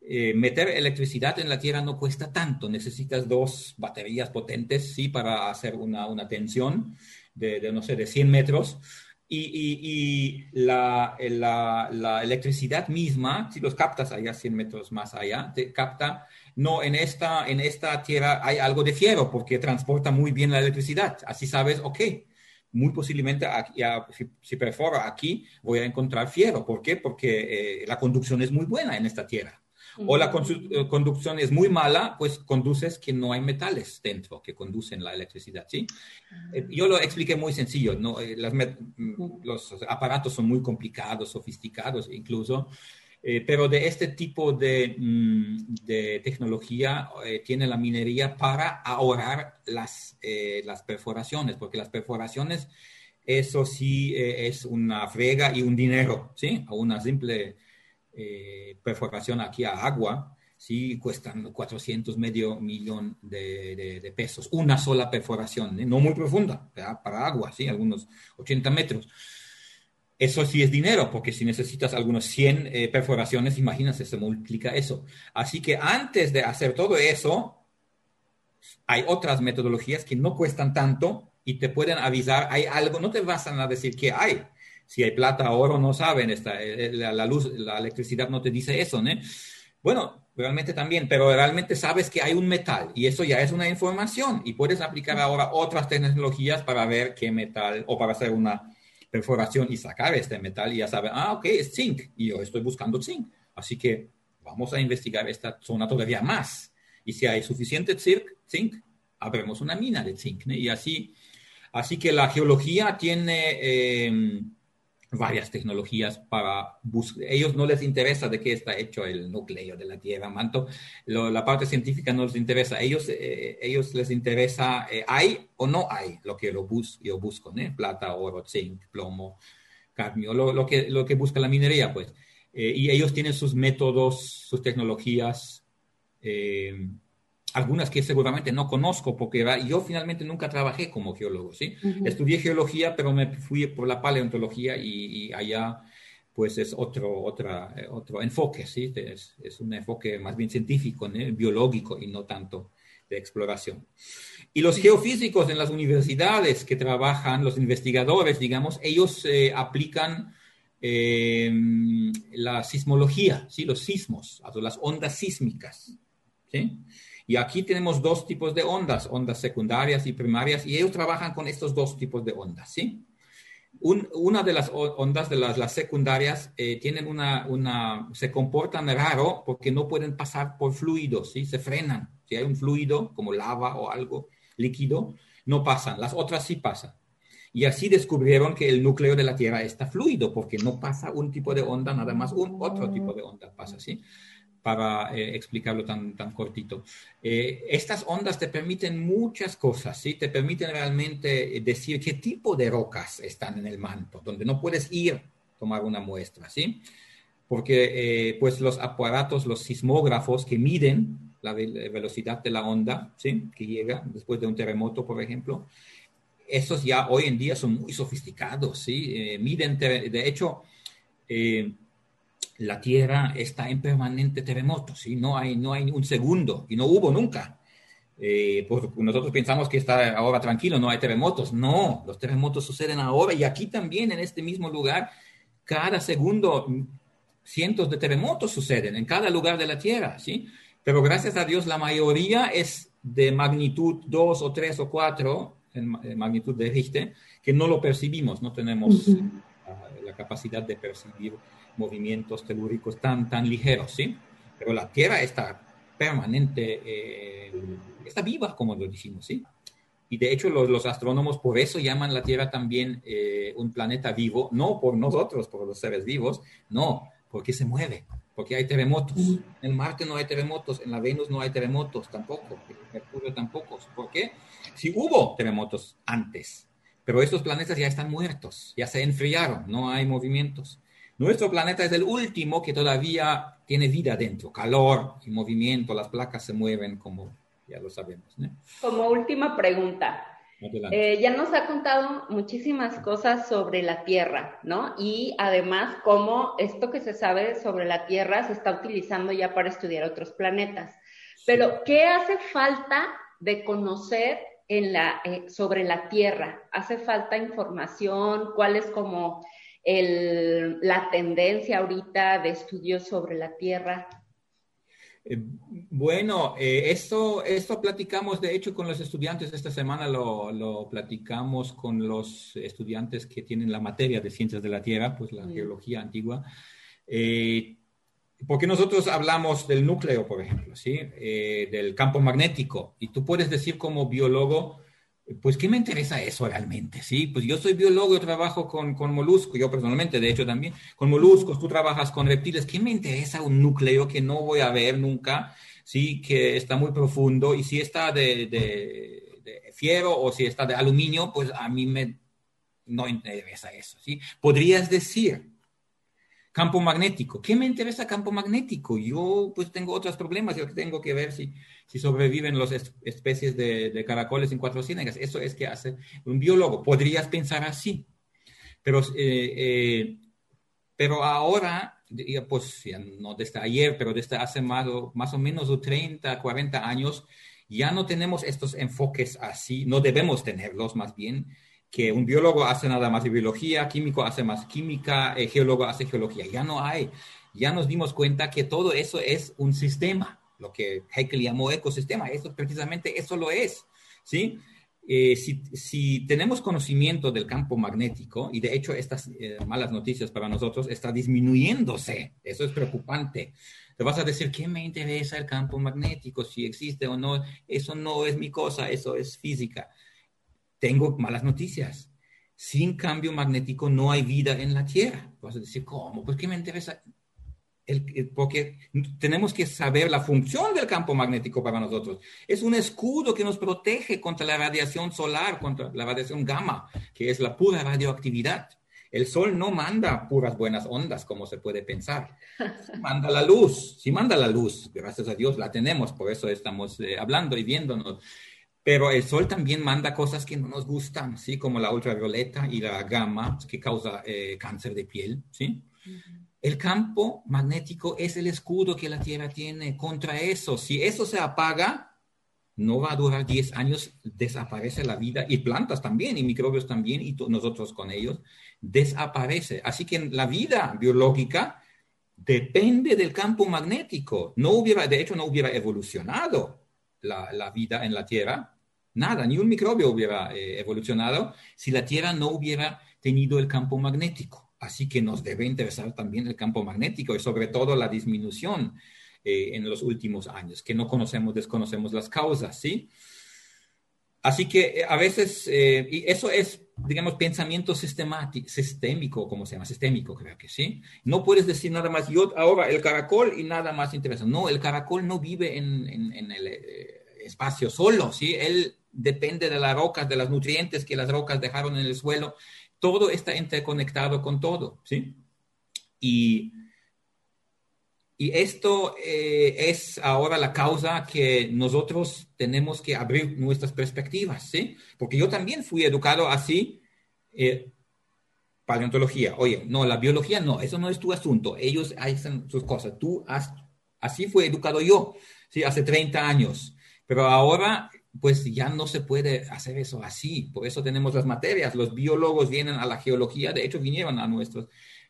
Eh, meter electricidad en la Tierra no cuesta tanto, necesitas dos baterías potentes, ¿sí? Para hacer una, una tensión de, no sé, de 100 metros. Y, y, la, la, la, electricidad misma, si los captas allá 100 metros más allá, te capta no, en esta, en esta tierra hay algo de fierro porque transporta muy bien la electricidad. Así sabes, ok, muy posiblemente aquí, si, perforo aquí voy a encontrar fierro. ¿Por qué? Porque eh, la conducción es muy buena en esta tierra. O la eh, conducción es muy mala, pues conduces que no hay metales dentro que conducen la electricidad, ¿sí? Eh, yo lo expliqué muy sencillo, ¿no? Mm, los aparatos son muy complicados, sofisticados incluso, eh, pero de este tipo de, mm, tecnología eh, tiene la minería para ahorrar las, eh, las perforaciones, porque las perforaciones, eso sí es una frega y un dinero, ¿sí? A una simple perforación aquí a agua, sí cuestan 400 medio millón de, pesos, una sola perforación, no muy profunda, para agua, ¿sí? Algunos 80 metros eso sí es dinero, porque si necesitas algunos 100 eh, perforaciones, imagínate, se multiplica eso. Así que antes de hacer todo eso, hay otras metodologías que no cuestan tanto y te pueden avisar, hay algo, no te vas a decir que hay. Si hay plata, oro, no saben, esta, eh, la, luz, la electricidad no te dice eso, ¿no? Bueno, realmente también, pero realmente sabes que hay un metal y eso ya es una información y puedes aplicar ahora otras tecnologías para ver qué metal o para hacer una perforación y sacar este metal y ya sabe, ah, ok, es zinc y yo estoy buscando zinc. Así que vamos a investigar esta zona todavía más. Y si hay suficiente zinc, abrimos una mina de zinc. Y así, así que la geología tiene... Eh, varias tecnologías para buscar. Ellos no les interesa de qué está hecho el núcleo de la Tierra, manto. la parte científica no les interesa. Ellos, eh, ellos les interesa, eh, ¿hay o no hay lo que lo yo busco? ¿no? Plata, oro, zinc, plomo, cadmio, lo, lo, que, lo que busca la minería, pues. Eh, y ellos tienen sus métodos, sus tecnologías algunas que seguramente no conozco porque yo finalmente nunca trabajé como geólogo, ¿sí? Estudié geología, pero me fui por la paleontología y, allá pues es otro, otra, eh, otro enfoque, ¿sí? Es, es, un enfoque más bien científico, biológico y no tanto de exploración. Y los geofísicos en las universidades que trabajan, los investigadores, digamos, ellos eh, aplican eh, la sismología, ¿sí? los sismos, las ondas sísmicas. ¿sí? Y aquí tenemos dos tipos de ondas, ondas secundarias y primarias, y ellos trabajan con estos dos tipos de ondas, ¿sí? una de las ondas de las, secundarias eh, tienen una, una, se comportan raro porque no pueden pasar por fluidos, ¿sí? Se frenan. Si hay un fluido como lava o algo líquido, no pasan. Las otras sí pasan. Y así descubrieron que el núcleo de la Tierra está fluido porque no pasa un tipo de onda, nada más un otro tipo de onda pasa, ¿sí? Para eh, explicarlo tan, tan cortito. Eh, estas ondas te permiten muchas cosas, ¿sí? Te permiten realmente decir qué tipo de rocas están en el manto, donde no puedes ir tomar una muestra, ¿sí? Porque eh, pues los aparatos, los sismógrafos que miden la velocidad de la onda, ¿sí? Que llega después de un terremoto, por ejemplo, esos ya hoy en día son muy sofisticados, ¿sí? miden, de hecho, la Tierra está en permanente terremoto, ¿sí? no, hay, no hay un segundo y no hubo nunca. Eh, nosotros pensamos que está ahora tranquilo, no hay terremotos. No, los terremotos suceden ahora y aquí también, en este mismo lugar, cada segundo cientos de terremotos suceden en cada lugar de la Tierra, ¿sí? Pero gracias a Dios la mayoría es de magnitud 2 o 3 o 4, en magnitud de Richter, que no lo percibimos, no tenemos la capacidad de percibir movimientos telúricos tan, tan ligeros, ¿sí? Pero la Tierra está permanente, eh, está viva, como lo decimos, ¿sí? Y de hecho los, los astrónomos por eso llaman la Tierra también eh, un planeta vivo, no por nosotros, por los seres vivos, no, porque se mueve, porque hay terremotos. En Marte no hay terremotos, en la Venus no hay terremotos tampoco, en Mercurio tampoco. ¿Por qué? Si hubo terremotos antes, pero estos planetas ya están muertos, ya se enfriaron, no hay movimientos. Nuestro planeta es el último que todavía tiene vida dentro, calor y movimiento, las placas se mueven como ya lo sabemos. Como última pregunta, eh, ya nos ha contado muchísimas cosas sobre la Tierra, ¿no? Y además cómo esto que se sabe sobre la Tierra se está utilizando ya para estudiar otros planetas. Pero, ¿qué hace falta de conocer en la, eh, sobre la Tierra? ¿Hace falta información? ¿Cuál es como la tendencia ahorita de estudios sobre la Tierra? Eh, bueno, eh, esto, esto platicamos, de hecho, con los estudiantes esta semana, lo, platicamos con los estudiantes que tienen la materia de ciencias de la Tierra, pues la geología antigua, eh, porque nosotros hablamos del núcleo, por ejemplo, ¿sí? del campo magnético, y tú puedes decir como biólogo, pues, ¿qué me interesa eso realmente? Sí, pues yo soy biólogo, yo trabajo con, con moluscos, yo personalmente, de hecho, también, con moluscos, tú trabajas con reptiles, ¿qué me interesa un núcleo que no voy a ver nunca? Sí, que está muy profundo, y si está de, de, de fierro o si está de aluminio, pues a mí me no interesa eso, ¿sí? Podrías decir, Campo magnético. ¿Qué me interesa campo magnético? Yo pues tengo otros problemas. Yo tengo que ver si, si sobreviven las especies de, caracoles en cuatro ciénegas. Eso es que hace un biólogo. Podrías pensar así. Pero, eh, eh, pero ahora, pues ya no desde ayer, pero desde hace más, más o menos 30, 40 años, ya no tenemos estos enfoques así. No debemos tenerlos más bien que un biólogo hace nada más de biología, químico hace más química, eh, geólogo hace geología. Ya no hay. Ya nos dimos cuenta que todo eso es un sistema, lo que Haeckel llamó ecosistema. Eso precisamente eso lo es. ¿sí? Eh, si, tenemos conocimiento del campo magnético, y de hecho estas eh, malas noticias para nosotros está disminuyéndose, eso es preocupante. Te vas a decir, ¿qué me interesa el campo magnético? Si existe o no, eso no es mi cosa, eso es física tengo malas noticias. Sin cambio magnético no hay vida en la Tierra. Vas a decir, ¿cómo? Pues ¿qué me interesa? porque tenemos que saber la función del campo magnético para nosotros. Es un escudo que nos protege contra la radiación solar, contra la radiación gamma, que es la pura radioactividad. El sol no manda puras buenas ondas, como se puede pensar. Manda la luz, si manda la luz, gracias a Dios la tenemos, por eso estamos eh, hablando y viéndonos. Pero el sol también manda cosas que no nos gustan, ¿sí? Como la ultravioleta y la gamma, que causa eh, cáncer de piel, ¿sí? El campo magnético es el escudo que la Tierra tiene contra eso. Si eso se apaga, no va a durar 10 años, desaparece la vida, y plantas también, y microbios también, y nosotros con ellos, desaparece. Así que la vida biológica depende del campo magnético. No hubiera, de hecho, no hubiera evolucionado la, la vida en la Tierra Nada, ni un microbio hubiera eh, evolucionado si la Tierra no hubiera tenido el campo magnético. Así que nos debe interesar también el campo magnético y sobre todo la disminución eh, en los últimos años, que no conocemos, desconocemos las causas, ¿sí? Así que eh, a veces, y eso es, digamos, pensamiento sistemático, sistémico, ¿cómo se llama? Sistémico, creo que sí. No puedes decir nada más, yo ahora el caracol y nada más interesa. No, el caracol no vive en, en el espacio solo, ¿sí? Él depende de las rocas, de los nutrientes que las rocas dejaron en el suelo. Todo está interconectado con todo, ¿sí? Y, y esto eh, es ahora la causa que nosotros tenemos que abrir nuestras perspectivas, ¿sí? Porque yo también fui educado así, eh, paleontología. Oye, no, la biología no, eso no es tu asunto. Ellos hacen sus cosas. Tú así fue educado yo, ¿sí? Hace 30 años. Pero ahora pues ya no se puede hacer eso así. Por eso tenemos las materias. Los biólogos vienen a la geología, de hecho vinieron a nuestras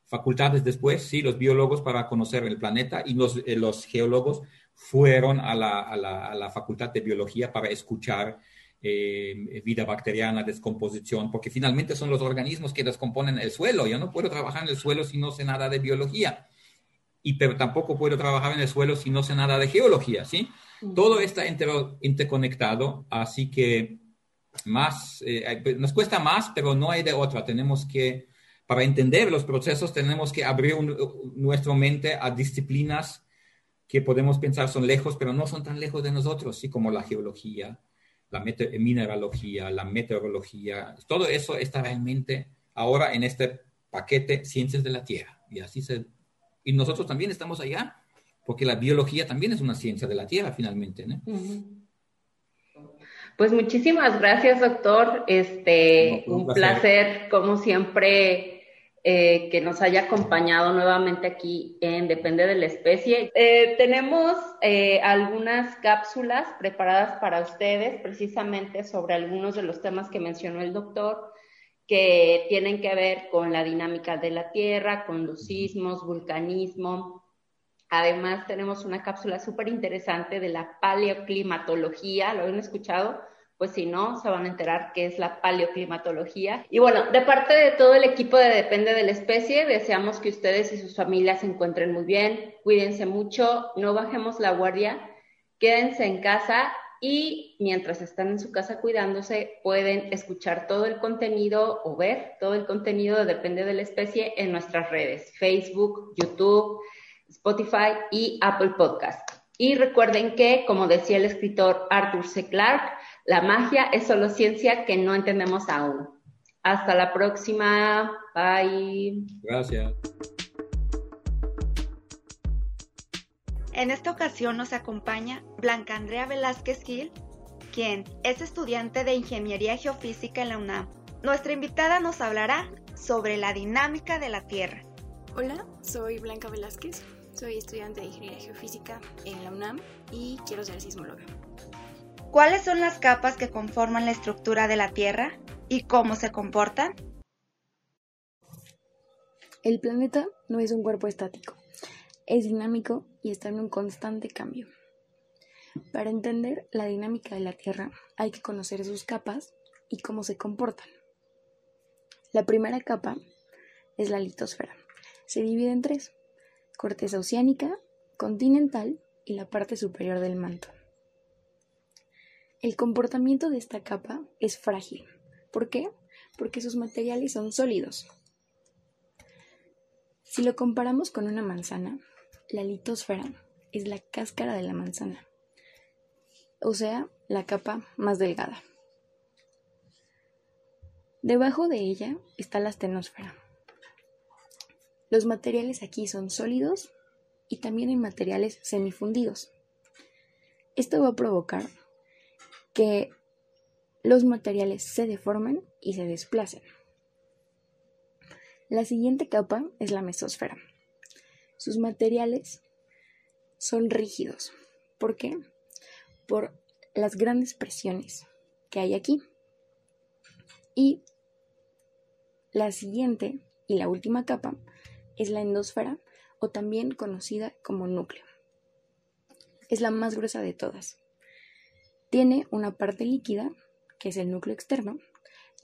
facultades después, sí, los biólogos para conocer el planeta y los, eh, los geólogos fueron a la, a, la, a la, facultad de biología para escuchar eh, vida bacteriana, descomposición, porque finalmente son los organismos que descomponen el suelo. Yo no puedo trabajar en el suelo si no sé nada de biología. Y pero tampoco puedo trabajar en el suelo si no sé nada de geología, ¿sí? Todo está interconectado, así que más, eh, nos cuesta más, pero no hay de otra. Tenemos que, para entender los procesos, tenemos que abrir nuestra mente a disciplinas que podemos pensar son lejos, pero no son tan lejos de nosotros, así como la geología, la mineralogía, la meteorología. Todo eso está realmente ahora en este paquete ciencias de la Tierra. Y así se... Y nosotros también estamos allá, porque la biología también es una ciencia de la Tierra, finalmente. ¿no? Pues muchísimas gracias, doctor. Este, un, placer. como siempre, eh, que nos haya acompañado nuevamente aquí en Depende de la especie. Eh, tenemos eh, algunas cápsulas preparadas para ustedes, precisamente sobre algunos de los temas que mencionó el doctor que tienen que ver con la dinámica de la Tierra, con los sismos, vulcanismo. Además, tenemos una cápsula súper interesante de la paleoclimatología. ¿Lo han escuchado? Pues si no, se van a enterar qué es la paleoclimatología. Y bueno, de parte de todo el equipo de Depende de la Especie, deseamos que ustedes y sus familias se encuentren muy bien. Cuídense mucho, no bajemos la guardia, quédense en casa y mientras están en su casa cuidándose, pueden escuchar todo el contenido o ver todo el contenido Depende de la especie en nuestras redes, Facebook, YouTube, Spotify y Apple Podcast. Y recuerden que, como decía el escritor Arthur C. Clarke, la magia es solo ciencia que no entendemos aún. Hasta la próxima. Bye. Gracias. En esta ocasión nos acompaña Blanca Andrea Velázquez Gil, quien es estudiante de Ingeniería Geofísica en la UNAM. Nuestra invitada nos hablará sobre la dinámica de la Tierra. Hola, soy Blanca Velázquez, soy estudiante de Ingeniería Geofísica en la UNAM y quiero ser sismóloga. ¿Cuáles son las capas que conforman la estructura de la Tierra y cómo se comportan? El planeta no es un cuerpo estático es dinámico y está en un constante cambio. Para entender la dinámica de la Tierra hay que conocer sus capas y cómo se comportan. La primera capa es la litosfera. Se divide en tres, corteza oceánica, continental y la parte superior del manto. El comportamiento de esta capa es frágil. ¿Por qué? Porque sus materiales son sólidos. Si lo comparamos con una manzana, la litosfera es la cáscara de la manzana, o sea, la capa más delgada. Debajo de ella está la astenosfera. Los materiales aquí son sólidos y también hay materiales semifundidos. Esto va a provocar que los materiales se deformen y se desplacen. La siguiente capa es la mesosfera. Sus materiales son rígidos. ¿Por qué? Por las grandes presiones que hay aquí. Y la siguiente y la última capa es la endosfera o también conocida como núcleo. Es la más gruesa de todas. Tiene una parte líquida, que es el núcleo externo,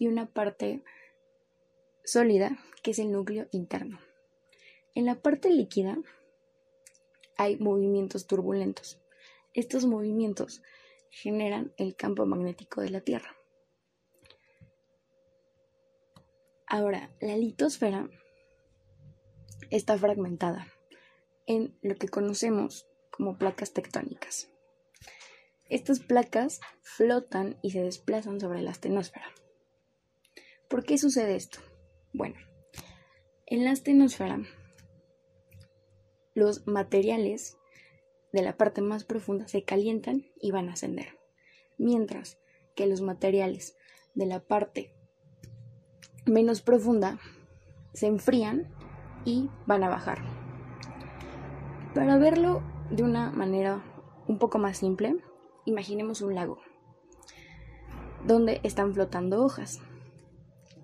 y una parte sólida, que es el núcleo interno. En la parte líquida hay movimientos turbulentos. Estos movimientos generan el campo magnético de la Tierra. Ahora, la litosfera está fragmentada en lo que conocemos como placas tectónicas. Estas placas flotan y se desplazan sobre la astenosfera. ¿Por qué sucede esto? Bueno, en la astenosfera los materiales de la parte más profunda se calientan y van a ascender, mientras que los materiales de la parte menos profunda se enfrían y van a bajar. Para verlo de una manera un poco más simple, imaginemos un lago donde están flotando hojas.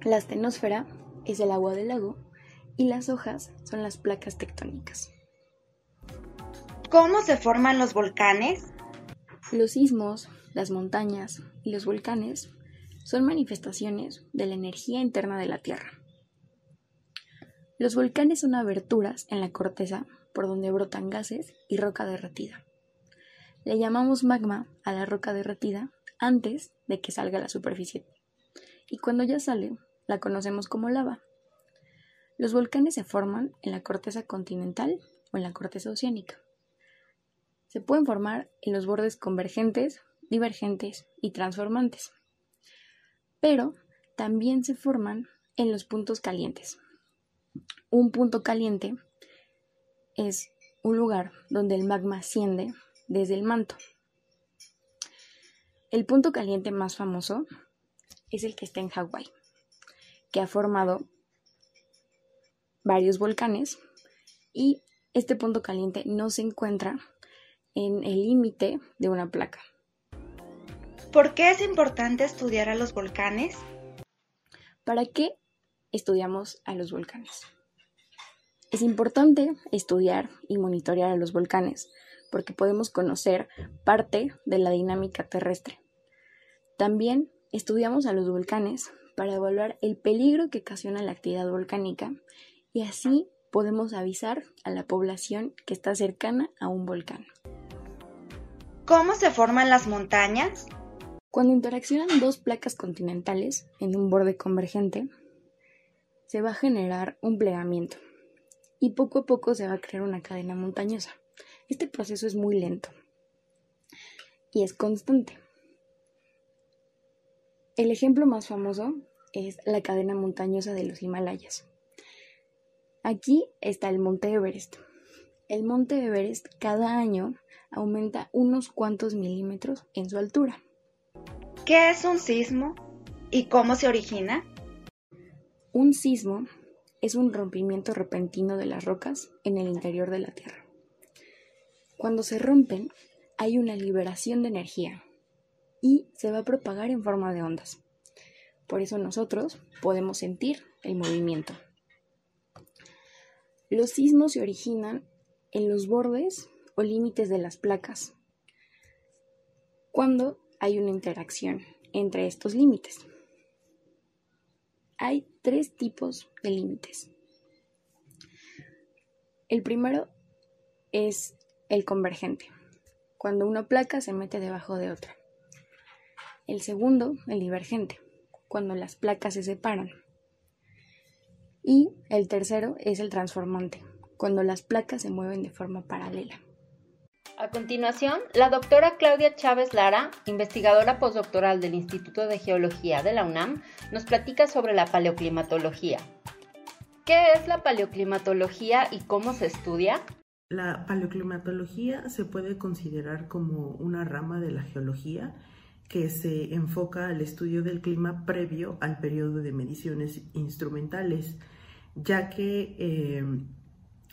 La astenosfera es el agua del lago y las hojas son las placas tectónicas. ¿Cómo se forman los volcanes? Los sismos, las montañas y los volcanes son manifestaciones de la energía interna de la Tierra. Los volcanes son aberturas en la corteza por donde brotan gases y roca derretida. Le llamamos magma a la roca derretida antes de que salga a la superficie. Y cuando ya sale, la conocemos como lava. Los volcanes se forman en la corteza continental o en la corteza oceánica. Se pueden formar en los bordes convergentes, divergentes y transformantes. Pero también se forman en los puntos calientes. Un punto caliente es un lugar donde el magma asciende desde el manto. El punto caliente más famoso es el que está en Hawái, que ha formado varios volcanes y este punto caliente no se encuentra en el límite de una placa. ¿Por qué es importante estudiar a los volcanes? ¿Para qué estudiamos a los volcanes? Es importante estudiar y monitorear a los volcanes porque podemos conocer parte de la dinámica terrestre. También estudiamos a los volcanes para evaluar el peligro que ocasiona la actividad volcánica y así podemos avisar a la población que está cercana a un volcán. ¿Cómo se forman las montañas? Cuando interaccionan dos placas continentales en un borde convergente, se va a generar un plegamiento y poco a poco se va a crear una cadena montañosa. Este proceso es muy lento y es constante. El ejemplo más famoso es la cadena montañosa de los Himalayas. Aquí está el monte Everest. El monte Everest cada año aumenta unos cuantos milímetros en su altura. ¿Qué es un sismo y cómo se origina? Un sismo es un rompimiento repentino de las rocas en el interior de la Tierra. Cuando se rompen, hay una liberación de energía y se va a propagar en forma de ondas. Por eso nosotros podemos sentir el movimiento. Los sismos se originan en los bordes o límites de las placas, cuando hay una interacción entre estos límites. Hay tres tipos de límites. El primero es el convergente, cuando una placa se mete debajo de otra. El segundo, el divergente, cuando las placas se separan. Y el tercero es el transformante, cuando las placas se mueven de forma paralela. A continuación, la doctora Claudia Chávez Lara, investigadora postdoctoral del Instituto de Geología de la UNAM, nos platica sobre la paleoclimatología. ¿Qué es la paleoclimatología y cómo se estudia? La paleoclimatología se puede considerar como una rama de la geología que se enfoca al estudio del clima previo al periodo de mediciones instrumentales, ya que eh,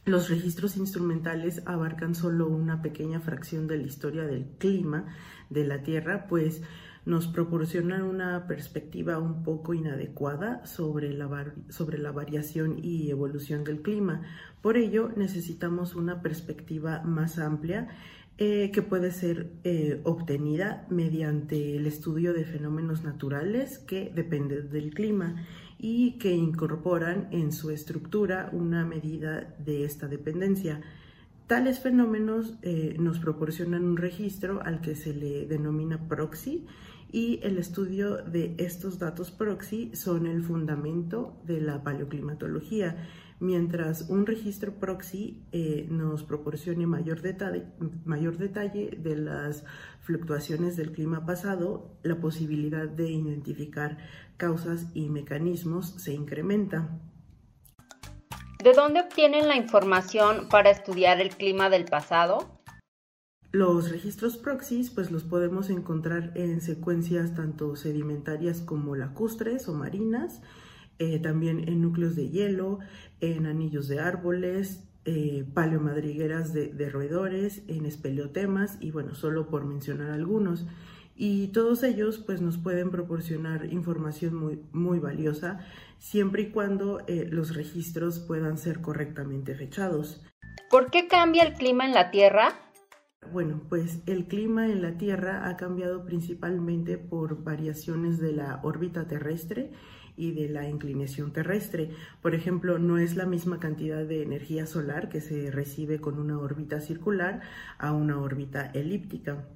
los registros instrumentales abarcan solo una pequeña fracción de la historia del clima de la Tierra, pues nos proporcionan una perspectiva un poco inadecuada sobre la, sobre la variación y evolución del clima. Por ello, necesitamos una perspectiva más amplia eh, que puede ser eh, obtenida mediante el estudio de fenómenos naturales que dependen del clima y que incorporan en su estructura una medida de esta dependencia. Tales fenómenos eh, nos proporcionan un registro al que se le denomina proxy y el estudio de estos datos proxy son el fundamento de la paleoclimatología, mientras un registro proxy eh, nos proporcione mayor detalle, mayor detalle de las fluctuaciones del clima pasado, la posibilidad de identificar causas y mecanismos se incrementa. ¿De dónde obtienen la información para estudiar el clima del pasado? Los registros proxies pues los podemos encontrar en secuencias tanto sedimentarias como lacustres o marinas, eh, también en núcleos de hielo, en anillos de árboles, eh, paleomadrigueras de, de, roedores, en espeleotemas y bueno, solo por mencionar algunos. Y todos ellos pues nos pueden proporcionar información muy, muy valiosa siempre y cuando eh, los registros puedan ser correctamente fechados. ¿Por qué cambia el clima en la Tierra? Bueno, pues el clima en la Tierra ha cambiado principalmente por variaciones de la órbita terrestre y de la inclinación terrestre. Por ejemplo, no es la misma cantidad de energía solar que se recibe con una órbita circular a una órbita elíptica.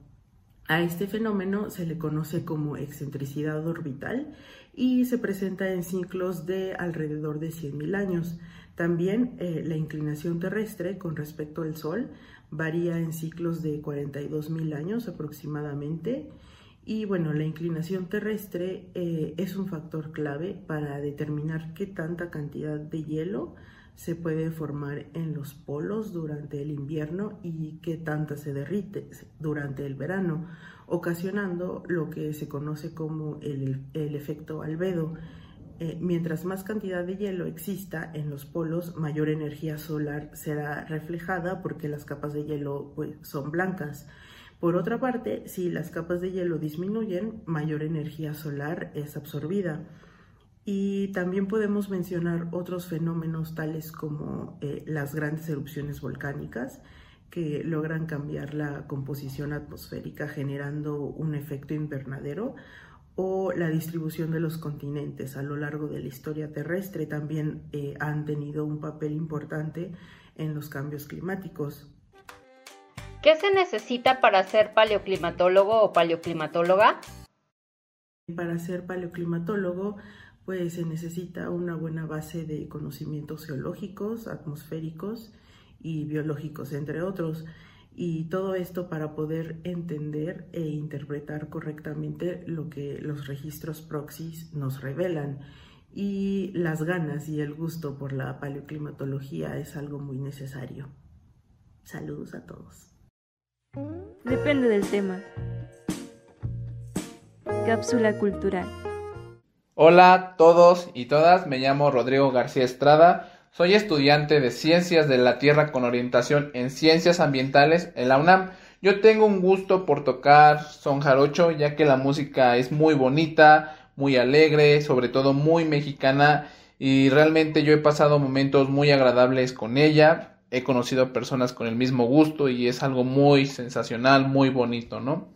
A este fenómeno se le conoce como excentricidad orbital y se presenta en ciclos de alrededor de 100.000 años. También eh, la inclinación terrestre con respecto al Sol varía en ciclos de 42.000 años aproximadamente. Y bueno, la inclinación terrestre eh, es un factor clave para determinar qué tanta cantidad de hielo se puede formar en los polos durante el invierno y qué tanta se derrite durante el verano, ocasionando lo que se conoce como el, efecto albedo. Eh, mientras más cantidad de hielo exista en los polos, mayor energía solar será reflejada porque las capas de hielo pues, son blancas. Por otra parte, si las capas de hielo disminuyen, mayor energía solar es absorbida. Y también podemos mencionar otros fenómenos tales como eh, las grandes erupciones volcánicas que logran cambiar la composición atmosférica generando un efecto invernadero o la distribución de los continentes a lo largo de la historia terrestre también eh, han tenido un papel importante en los cambios climáticos. ¿Qué se necesita para ser paleoclimatólogo o paleoclimatóloga? Para ser paleoclimatólogo pues se necesita una buena base de conocimientos geológicos, atmosféricos y biológicos, entre otros. Y todo esto para poder entender e interpretar correctamente lo que los registros proxies nos revelan. Y las ganas y el gusto por la paleoclimatología es algo muy necesario. Saludos a todos. Depende del tema. Cápsula cultural. Hola a todos y todas, me llamo Rodrigo García Estrada, soy estudiante de Ciencias de la Tierra con orientación en Ciencias Ambientales en la UNAM. Yo tengo un gusto por tocar son jarocho, ya que la música es muy bonita, muy alegre, sobre todo muy mexicana y realmente yo he pasado momentos muy agradables con ella. He conocido personas con el mismo gusto y es algo muy sensacional, muy bonito, ¿no?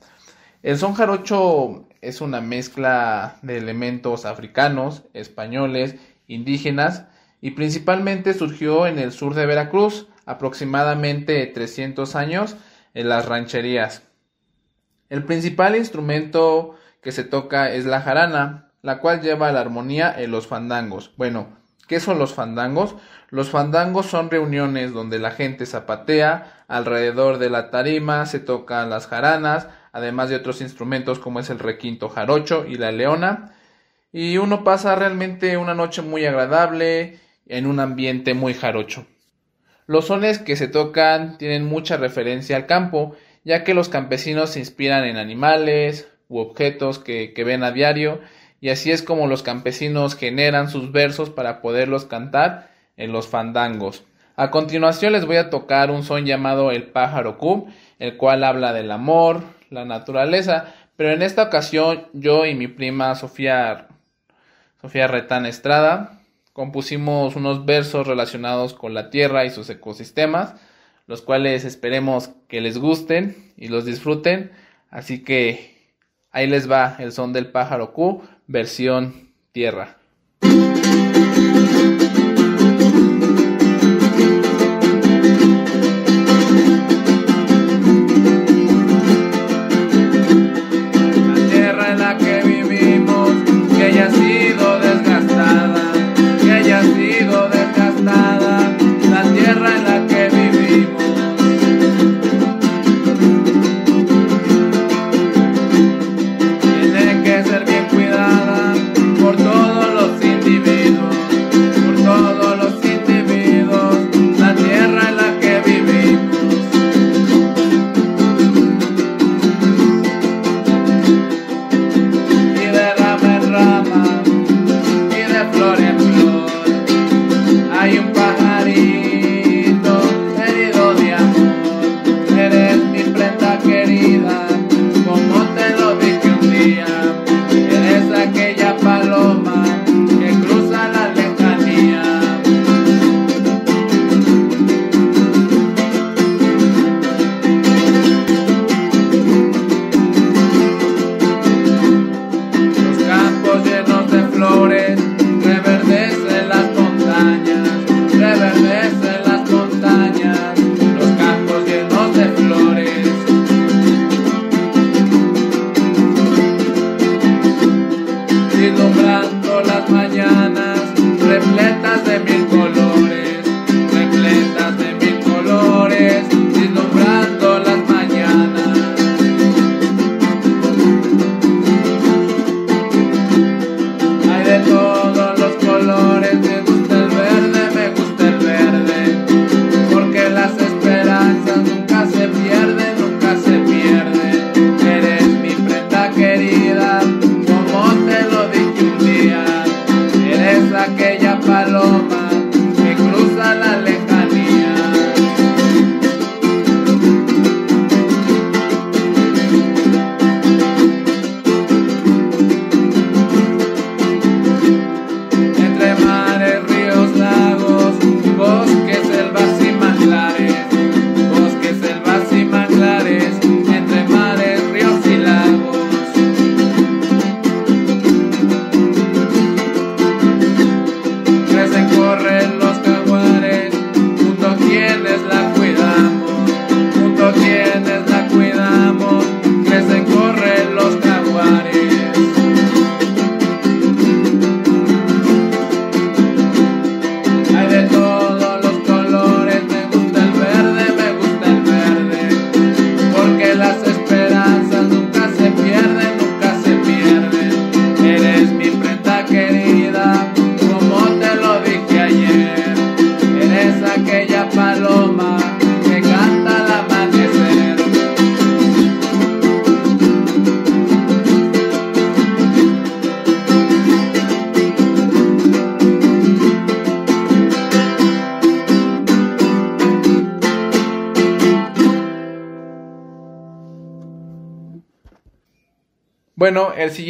El son jarocho es una mezcla de elementos africanos, españoles, indígenas y principalmente surgió en el sur de Veracruz, aproximadamente 300 años, en las rancherías. El principal instrumento que se toca es la jarana, la cual lleva la armonía en los fandangos. Bueno, ¿qué son los fandangos? Los fandangos son reuniones donde la gente zapatea, alrededor de la tarima se tocan las jaranas, además de otros instrumentos como es el requinto jarocho y la leona. Y uno pasa realmente una noche muy agradable en un ambiente muy jarocho. Los sones que se tocan tienen mucha referencia al campo, ya que los campesinos se inspiran en animales u objetos que, que ven a diario, y así es como los campesinos generan sus versos para poderlos cantar en los fandangos. A continuación les voy a tocar un son llamado el pájaro cub, el cual habla del amor, la naturaleza, pero en esta ocasión yo y mi prima Sofía Sofía Retán Estrada compusimos unos versos relacionados con la tierra y sus ecosistemas, los cuales esperemos que les gusten y los disfruten, así que ahí les va el son del pájaro Q versión tierra.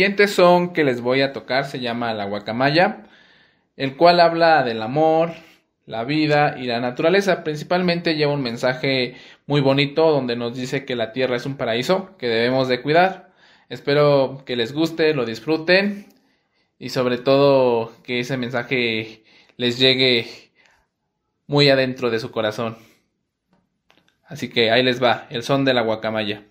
Siguiente son que les voy a tocar se llama la guacamaya, el cual habla del amor, la vida y la naturaleza. Principalmente lleva un mensaje muy bonito donde nos dice que la tierra es un paraíso que debemos de cuidar. Espero que les guste, lo disfruten y sobre todo que ese mensaje les llegue muy adentro de su corazón. Así que ahí les va, el son de la guacamaya.